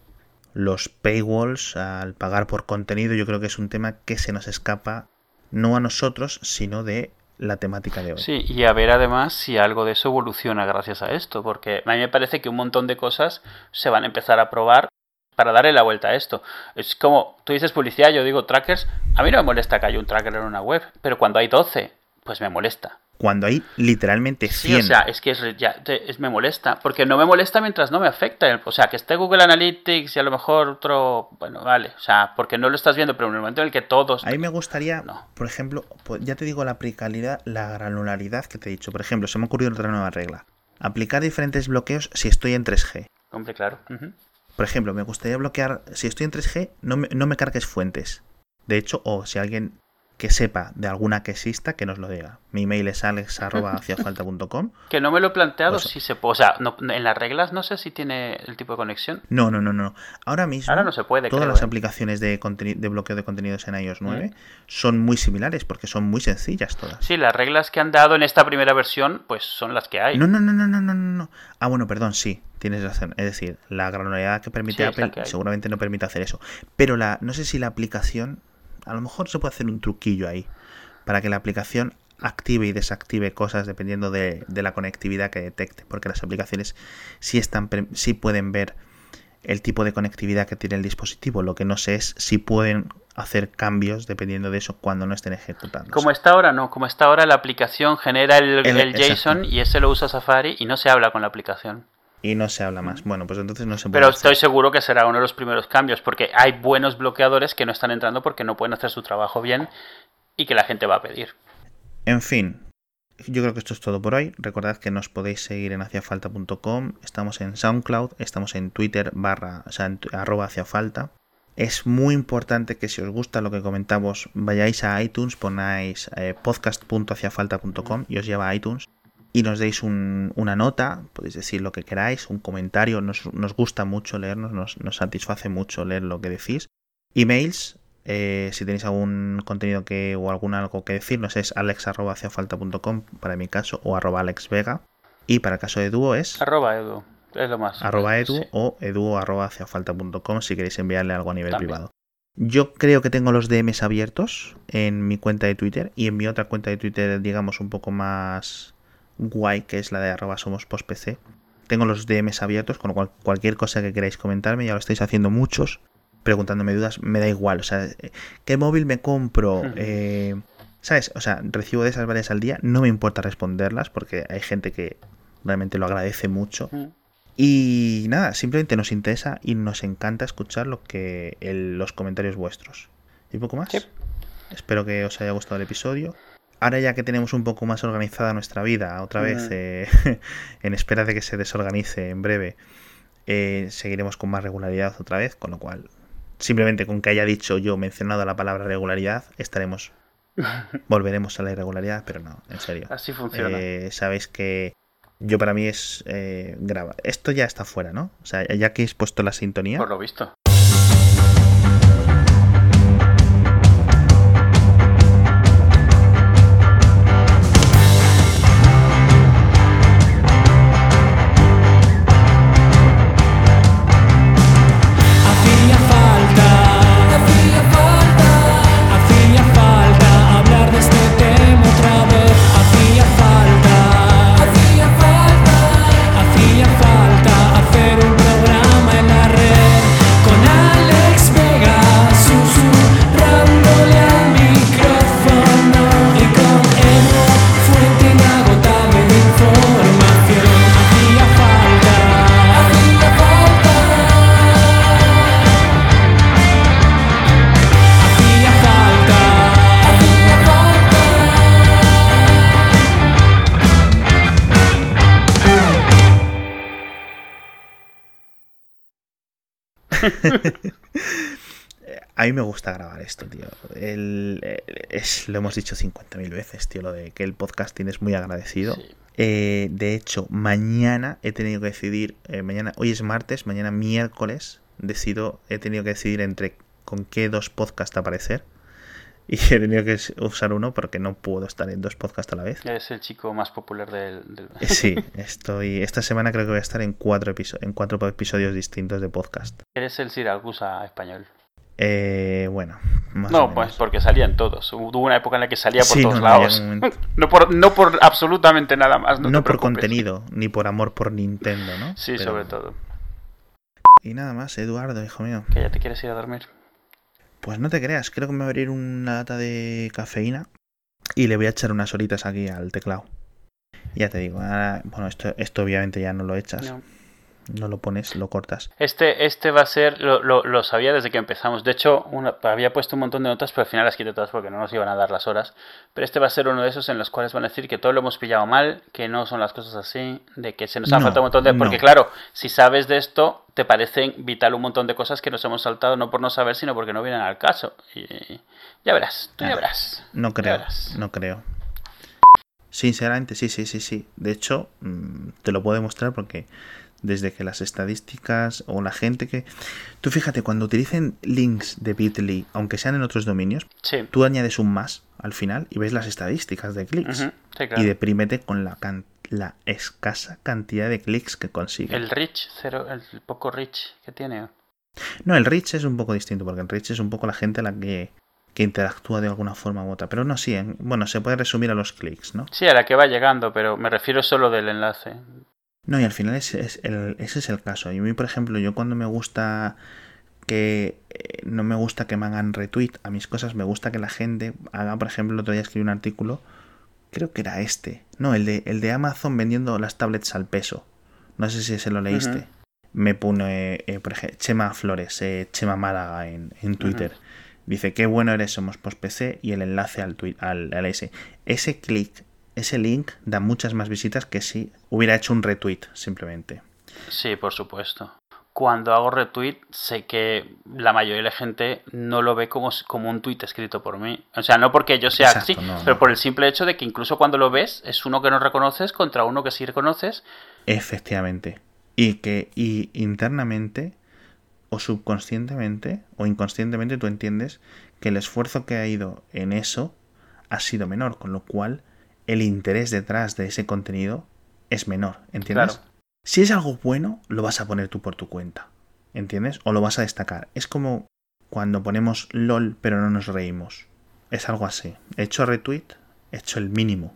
los paywalls al pagar por contenido. Yo creo que es un tema que se nos escapa no a nosotros, sino de la temática de hoy. Sí, y a ver además si algo de eso evoluciona gracias a esto, porque a mí me parece que un montón de cosas se van a empezar a probar para darle la vuelta a esto. Es como, tú dices publicidad, yo digo trackers, a mí no me molesta que haya un tracker en una web, pero cuando hay 12, pues me molesta. Cuando hay literalmente 100. Sí, o sea, es que es, ya, es, me molesta, porque no me molesta mientras no me afecta. O sea, que esté Google Analytics y a lo mejor otro, bueno, vale, o sea, porque no lo estás viendo, pero en el momento en el que todos... Ahí me gustaría, por ejemplo, pues ya te digo la aplicabilidad, la granularidad que te he dicho. Por ejemplo, se me ha ocurrido otra nueva regla. Aplicar diferentes bloqueos si estoy en 3G. Hombre, claro. Por ejemplo, me gustaría bloquear, si estoy en 3G, no me, no me cargues fuentes. De hecho, o si alguien que sepa de alguna que exista, que nos lo diga. Mi email es alex.haciafalta.com. que no me lo he planteado si se puede. O sea, en las reglas no sé si tiene el tipo de conexión. No, no, no, no. Ahora mismo, Ahora no se puede, todas las ¿eh? aplicaciones de, de bloqueo de contenidos en iOS 9 son muy similares porque son muy sencillas todas. Sí, las reglas que han dado en esta primera versión, pues son las que hay. No, no, no, no, no, no, no. Ah, bueno, perdón, sí, tienes razón. Es decir, la granularidad que permite Apple seguramente no permite hacer eso. Pero la, no sé si la aplicación a lo mejor se puede hacer un truquillo ahí para que la aplicación active y desactive cosas dependiendo de, la conectividad que detecte, porque las aplicaciones sí, están, sí pueden ver el tipo de conectividad que tiene el dispositivo, lo que no sé es si pueden hacer cambios dependiendo de eso cuando no estén ejecutando. Como está ahora, no, como está ahora la aplicación genera el, el JSON y ese lo usa Safari y no se habla con la aplicación y no se habla más. Bueno, pues entonces no se puede. Pero estoy seguro que será uno de los primeros cambios, porque hay buenos bloqueadores que no están entrando porque no pueden hacer su trabajo bien y que la gente va a pedir. En fin, yo creo que esto es todo por hoy. Recordad que nos podéis seguir en haciafalta.com. Estamos en SoundCloud, estamos en Twitter barra, o sea, arroba haciafalta. Es muy importante que si os gusta lo que comentamos, vayáis a iTunes, ponáis eh, podcast.haciafalta.com y os lleva a iTunes y nos deis una nota, podéis decir lo que queráis, un comentario, nos, gusta mucho leernos, nos, satisface mucho leer lo que decís. Emails, eh, si tenéis algún contenido que o algún algo que decirnos es alex.haciafalta.com para mi caso o arroba alexvega y para el caso de Edu es arroba edu, es lo más. Arroba edu o edu arroba si queréis enviarle algo a nivel privado. Yo creo que tengo los DMs abiertos en mi cuenta de Twitter y en mi otra cuenta de Twitter, digamos, un poco más guay, que es la de arroba somos pc. Tengo los DMs abiertos, con lo cual cualquier cosa que queráis comentarme, ya lo estáis haciendo muchos, preguntándome dudas, me da igual. O sea, ¿qué móvil me compro? Eh, ¿Sabes? O sea, recibo de esas varias al día, no me importa responderlas porque hay gente que realmente lo agradece mucho. Y nada, simplemente nos interesa y nos encanta escuchar lo que los comentarios vuestros. ¿Y poco más? Espero que os haya gustado el episodio ahora ya que tenemos un poco más organizada nuestra vida, otra vez, eh, en espera de que se desorganice en breve, eh, seguiremos con más regularidad otra vez, con lo cual, simplemente con que haya dicho yo, mencionado la palabra regularidad, estaremos, volveremos a la irregularidad, pero no, en serio. Así funciona. Eh, sabéis que yo para mí es graba. Esto ya está fuera, ¿no? O sea, ya que he puesto la sintonía. Por lo visto. A mí me gusta grabar esto, tío. es, lo hemos dicho 50.000 veces, tío, lo de que el podcasting es muy agradecido. Eh, de hecho, mañana he tenido que decidir, eh, mañana, hoy es martes, mañana miércoles, decido, he tenido que decidir entre con qué dos podcasts aparecer. y he tenido que usar uno porque no puedo estar en dos podcasts a la vez. Es el chico más popular del... Eh, sí, estoy esta semana creo que voy a estar en cuatro, en cuatro episodios distintos de podcast. Eres el Siracusa español. Eh, bueno, no, pues porque salían todos. Hubo una época en la que salía por todos lados. no, por, no por absolutamente nada más. No, por contenido, ni por amor por Nintendo, ¿no? Sí, sobre todo. Y nada más, Eduardo, hijo mío. Que ya te quieres ir a dormir. Pues no te creas, creo que me voy a abrir una lata de cafeína Y le voy a echar unas horitas aquí al teclado. Ya te digo, bueno, esto, esto obviamente ya no lo echas. Lo pones, lo cortas. Este, este va a ser, lo, lo, sabía desde que empezamos. De hecho, había puesto un montón de notas, pero al final las quité todas porque no nos iban a dar las horas. Pero este va a ser uno de esos en los cuales van a decir que todo lo hemos pillado mal, que no son las cosas así, de que se nos ha faltado un montón de... Porque claro, si sabes de esto, te parecen vital un montón de cosas que nos hemos saltado, no por no saber, sino porque no vienen al caso. Y ya verás, tú ya verás. No creo, no creo. Sinceramente, sí, sí, sí, sí. De hecho, mm, te lo puedo demostrar porque desde que las estadísticas o la gente que... Tú fíjate, cuando utilicen links de Bitly, aunque sean en otros dominios, tú añades un más al final y ves las estadísticas de clics. Y deprímete con la, la escasa cantidad de clics que consigue. El rich, cero, el poco rich que tiene. No, el rich es un poco distinto, porque el rich es un poco la gente a la que que interactúa de alguna forma u otra. Pero no, sí, bueno, se puede resumir a los clics, ¿no? Sí, a la que va llegando, pero me refiero solo del enlace. No, y al final ese es el, ese es el caso. Y a mí, por ejemplo, yo cuando me gusta que eh, no me gusta que me hagan retweet a mis cosas, me gusta que la gente haga, por ejemplo, el otro día escribí un artículo, creo que era este, no, el de, el de Amazon vendiendo las tablets al peso. No sé si se lo leíste. Me pone, eh, por ejemplo, Chema Flores, eh, Chema Málaga en, en Twitter. Dice, qué bueno eres, somos post PC y el enlace al, tweet, al, S. Ese clic, ese link da muchas más visitas que si hubiera hecho un retweet simplemente. Sí, por supuesto. Cuando hago retweet, sé que la mayoría de la gente no lo ve como, como un tweet escrito por mí. O sea, no porque yo sea así, pero por el simple hecho de que incluso cuando lo ves, es uno que no reconoces contra uno que sí reconoces. Efectivamente. Y que y internamente o subconscientemente o inconscientemente tú entiendes que el esfuerzo que ha ido en eso ha sido menor, con lo cual el interés detrás de ese contenido es menor, ¿entiendes? Si es algo bueno, lo vas a poner tú por tu cuenta, ¿entiendes? O lo vas a destacar. Es como cuando ponemos LOL pero no nos reímos. Es algo así. He hecho retweet, he hecho el mínimo.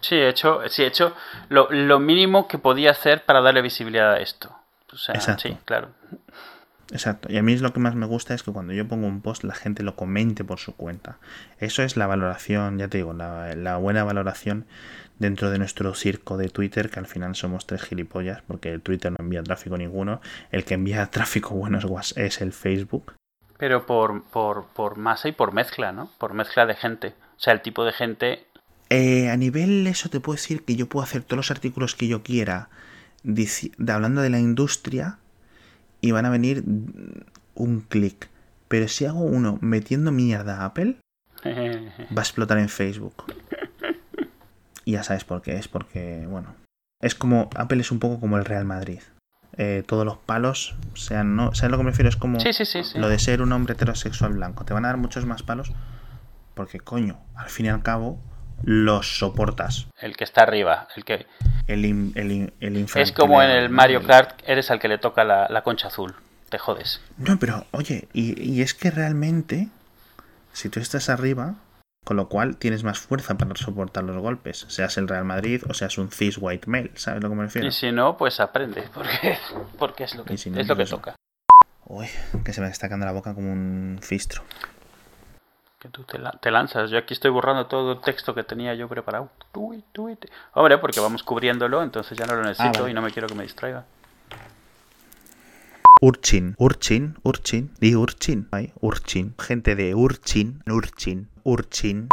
Sí, he hecho, sí, he hecho lo, mínimo que podía hacer para darle visibilidad a esto. O sea, sí, claro. Exacto. Y a mí es lo que más me gusta es que cuando yo pongo un post la gente lo comente por su cuenta. Eso es la valoración, ya te digo, la, buena valoración dentro de nuestro circo de Twitter, que al final somos tres gilipollas, porque el Twitter no envía tráfico ninguno. El que envía tráfico bueno es, el Facebook. Pero por, por, por masa y por mezcla, ¿no? Por mezcla de gente. O sea, el tipo de gente... Eh, a nivel eso te puedo decir que yo puedo hacer todos los artículos que yo quiera hablando de la industria y van a venir un clic. Pero si hago uno metiendo mierda a Apple, va a explotar en Facebook. Y ya sabes por qué es, porque, bueno, es como, Apple es un poco como el Real Madrid. Eh, todos los palos, sean, no, ¿sabes lo que me refiero? Es como lo de ser un hombre heterosexual blanco. Te van a dar muchos más palos porque, coño, al fin y al cabo, los soportas. El que está arriba, el que... El, el, el Es como en el Mario Kart, eres al que le toca la, concha azul. Te jodes. No, pero oye, y, es que realmente, si tú estás arriba, con lo cual tienes más fuerza para soportar los golpes, seas el Real Madrid o seas un cis white male, ¿sabes lo que me refiero? Y si no, pues aprende, porque, porque es lo que, es lo que pues toca. Uy, que se me está quedando la boca como un fistro que tú te, lanzas. Yo aquí estoy borrando todo el texto que tenía yo preparado. Hombre, porque vamos cubriéndolo, entonces ya no lo ah, necesito y no me quiero que me distraiga. Urchin, Urchin, Urchin, di Urchin, Urchin, gente de Urchin, Urchin, Urchin.